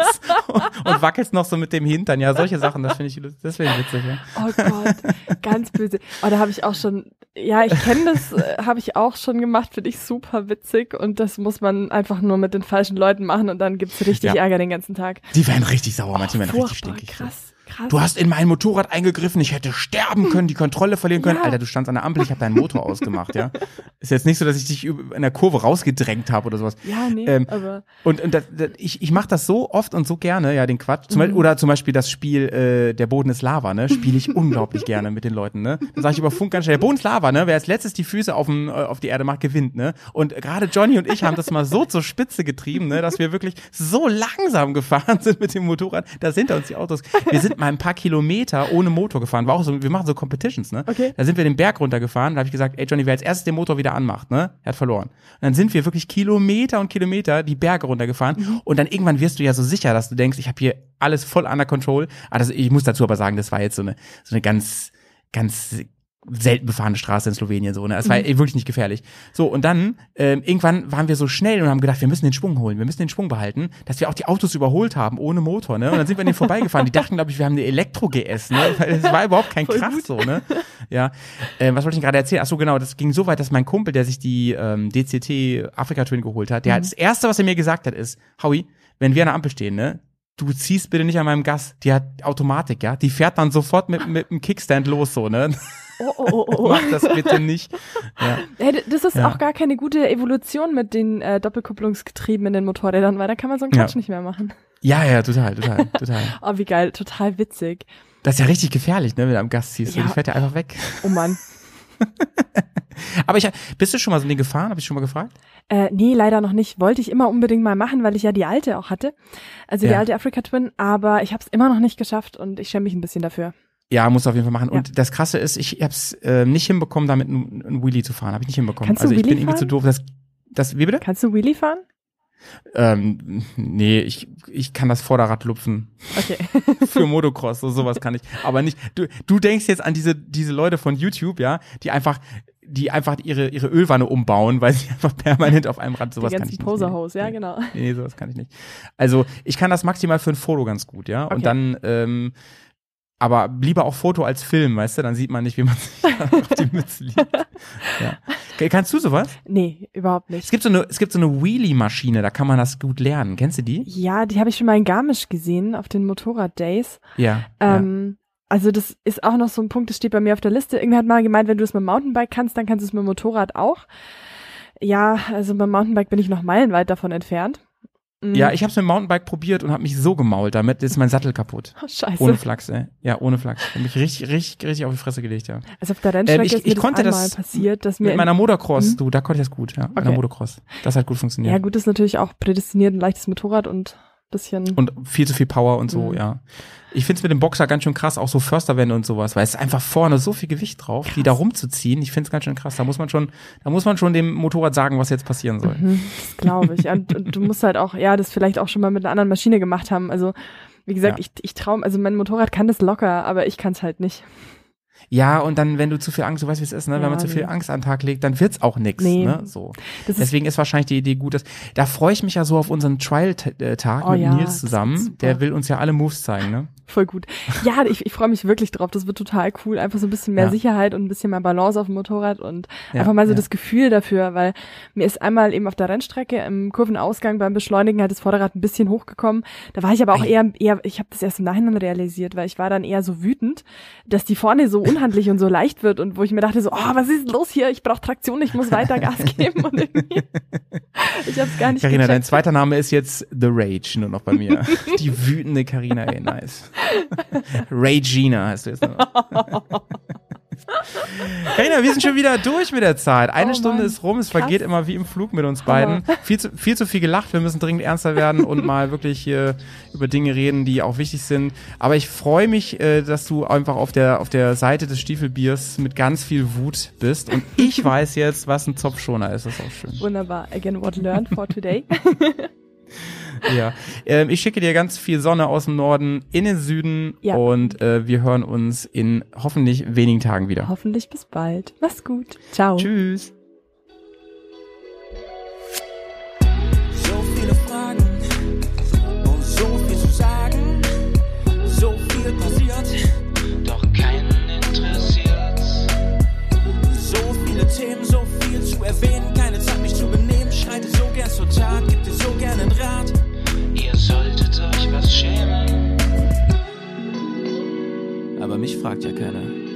und wackelst noch so mit dem Hintern, ja, solche Sachen, das finde ich, das finde ich witzig, ja. Oh Gott, ganz böse. Oh, da habe ich auch schon, ja, ich kenne das, äh, habe ich auch schon gemacht, finde ich super witzig und das muss man einfach nur mit den falschen Leuten machen und dann gibt's richtig Ja. Ärger den ganzen Tag. Die werden richtig sauer, manche richtig Furchtbar, krass, krass. Du hast in mein Motorrad eingegriffen, ich hätte sterben können, die Kontrolle verlieren können. Ja. Alter, du standst an der Ampel, ich habe deinen Motor ausgemacht, ja. Ist jetzt nicht so, dass ich dich in der Kurve rausgedrängt habe oder sowas. ja, nee, ähm, aber Und, und das, das, ich, ich mache das so oft und so gerne, ja, den Quatsch. Zum Mhm. Beispiel, oder zum Beispiel das Spiel äh, Der Boden ist Lava, ne? Spiele ich *laughs* unglaublich gerne mit den Leuten, ne? Dann sage ich über Funk ganz schnell, der Boden ist Lava, ne? Wer als letztes die Füße auf, den, äh, auf die Erde macht, gewinnt, ne? Und gerade Johnny und ich haben das mal so zur Spitze getrieben, ne? Dass wir wirklich so langsam gefahren sind mit dem Motorrad. Da sind uns die Autos. Wir sind mal ein paar Kilometer ohne Motor gefahren. War auch so, wir machen so Competitions, ne? Okay. Da sind wir den Berg runtergefahren. Da habe ich gesagt, ey Johnny, wer als erstes den Motor wieder anmacht, ne? Er hat verloren. Und dann sind wir wirklich Kilometer und Kilometer die Berge runtergefahren. Mhm. Und dann irgendwann wirst du ja so sicher, dass du denkst, ich habe hier alles voll under control. Das, ich muss dazu aber sagen, das war jetzt so eine, so eine ganz, ganz selten befahrene Straße in Slowenien so, ne? Es war Mhm. wirklich nicht gefährlich. So, und dann ähm, irgendwann waren wir so schnell und haben gedacht, wir müssen den Schwung holen, wir müssen den Schwung behalten, dass wir auch die Autos überholt haben ohne Motor, ne? Und dann sind wir an denen vorbeigefahren. Die dachten, glaube ich, wir haben eine Elektro-GS, ne? Weil es war überhaupt kein Voll Krass gut. so, ne? Ja. Ähm, was wollte ich denn gerade erzählen? Ach so, genau, das ging so weit, dass mein Kumpel, der sich die ähm, DCT Afrika Twin geholt hat, der Mhm. hat das erste, was er mir gesagt hat, ist, Howie, wenn wir an der Ampel stehen, ne? Du ziehst bitte nicht an meinem Gas. Die hat Automatik, ja? Die fährt dann sofort mit, mit dem Kickstand los, so, ne? Oh, oh, oh, oh. Mach das bitte nicht. *laughs* Ja. Hey, das ist Ja. auch gar keine gute Evolution mit den äh, Doppelkupplungsgetrieben in den Motorrädern, weil da kann man so einen Ja. Quatsch nicht mehr machen. Ja, ja, total, total, total. *laughs* Oh, wie geil, total witzig. Das ist ja richtig gefährlich, ne, wenn du am Gas ziehst. Ja. die fährt ja einfach weg. Oh Mann. *laughs* Aber ich, bist du schon mal so ein Ding gefahren? Hab ich schon mal gefragt? Äh, nee, leider noch nicht. Wollte ich immer unbedingt mal machen, weil ich ja die alte auch hatte. Also die Ja. alte Africa Twin, aber ich habe es immer noch nicht geschafft und ich schäme mich ein bisschen dafür. Ja, musst du auf jeden Fall machen. Ja. Und das Krasse ist, ich hab's äh, nicht hinbekommen, damit einen, einen Wheelie zu fahren. Habe ich nicht hinbekommen. Kannst du also ich bin Wheelie irgendwie zu fahren? doof. Das, das, wie bitte? Kannst du Wheelie fahren? Ähm, nee, ich, ich kann das Vorderrad lupfen. Okay. *laughs* Für Motocross, so sowas kann ich. Aber nicht, du, du denkst jetzt an diese, diese Leute von YouTube, ja, die einfach, die einfach ihre, ihre Ölwanne umbauen, weil sie *laughs* einfach permanent auf einem Rad, sowas die kann ich nicht. Poserhose, ja Nee. genau. Nee, nee, sowas kann ich nicht. Also ich kann das maximal für ein Foto ganz gut, ja. Okay. Und dann, ähm, aber lieber auch Foto als Film, weißt du? Dann sieht man nicht, wie man sich *laughs* auf die Mütze liegt. Ja. Kannst du sowas? Nee, überhaupt Es nicht. gibt so eine, es gibt so eine Wheelie-Maschine, da kann man das gut lernen. Kennst du die? Ja, die habe ich schon mal in Garmisch gesehen auf den Motorrad-Days. Ja. Ähm, Also das ist auch noch so ein Punkt, das steht bei mir auf der Liste. Irgendwer hat mal gemeint, wenn du es mit dem Mountainbike kannst, dann kannst du es mit dem Motorrad auch. Ja, also beim Mountainbike bin ich noch meilenweit davon entfernt. Ja. ja, ich habe es mit dem Mountainbike probiert und habe mich so gemault damit, ist mein Sattel kaputt. Oh, scheiße. Ohne Flachs, ey. Ja, ohne Flachs. Hab mich richtig, richtig, richtig auf die Fresse gelegt, ja. also auf der Rennstrecke Ähm, ich- ist ich das konnte das passiert, dass mir Mit in- meiner Motocross, Mhm. du, da konnte ich das gut, ja. Mit meiner Okay. Motocross. Das hat gut funktioniert. ja gut, ist natürlich auch prädestiniert ein leichtes Motorrad und bisschen und viel zu viel Power und so, Mhm. ja. Ich find's mit dem Boxer ganz schön krass, auch so Försterwände und sowas, weil es ist einfach vorne so viel Gewicht drauf, die da rumzuziehen. Ich find's ganz schön krass. Da muss man schon, da muss man schon dem Motorrad sagen, was jetzt passieren soll. Mhm, das glaube ich. Und, und du musst halt auch, ja, das vielleicht auch schon mal mit einer anderen Maschine gemacht haben. Also, wie gesagt, Ja. ich, ich traue, also mein Motorrad kann das locker, aber ich kann es halt nicht. Ja, und dann, wenn du zu viel Angst, du weißt, wie es ist, ne? Ja, wenn man zu viel Angst an den Tag legt, dann wird's auch nix, Nee. ne? So. Ist, Deswegen ist wahrscheinlich die Idee gut, dass, da freue ich mich ja so auf unseren Trial-Tag Oh mit ja, Nils zusammen. Der will uns ja alle Moves zeigen, ne? Voll gut. Ja, *laughs* ich, ich freue mich wirklich drauf. Das wird total cool. Einfach so ein bisschen mehr Ja. Sicherheit und ein bisschen mehr Balance auf dem Motorrad und Ja, einfach mal so ja. das Gefühl dafür, weil mir ist einmal eben auf der Rennstrecke im Kurvenausgang beim Beschleunigen halt das Vorderrad ein bisschen hochgekommen. Da war ich aber auch Ei. eher, eher, ich habe das erst im Nachhinein realisiert, weil ich war dann eher so wütend, dass die vorne so unhandlich und so leicht wird und wo ich mir dachte so, oh, was ist los hier? Ich brauche Traktion, ich muss weiter Gas *laughs* geben und irgendwie, ich habe es gar nicht Carina, dein zweiter Name ist jetzt The Rage, nur noch bei mir. *laughs* die wütende Carina, ey, nice. Regina heißt du jetzt noch. Carina, wir sind schon wieder durch mit der Zeit. Eine Oh Stunde ist rum, es vergeht krass. immer wie im Flug mit uns beiden. Viel zu, viel zu viel gelacht, wir müssen dringend ernster werden und mal wirklich hier über Dinge reden, die auch wichtig sind. Aber ich freue mich, äh, dass du einfach auf der, auf der Seite des Stiefelbiers mit ganz viel Wut bist. Und ich *laughs* weiß jetzt, was ein Zopfschoner ist. Das ist auch schön. Wunderbar. Again, what learned for today. *laughs* *laughs* Ja, ähm, ich schicke dir ganz viel Sonne aus dem Norden in den Süden Ja. und äh, wir hören uns in hoffentlich wenigen Tagen wieder. Hoffentlich bis bald. Mach's gut. Ciao. Tschüss. So viele Fragen und so viel zu sagen. So viel passiert, doch keinen interessiert. so viele Themen, so viel zu erwähnen. Keine Zeit, mich zu benehmen. Schreite so gern zur Tat, gib dir so gern einen Rat. Schämen. Aber mich fragt ja keiner.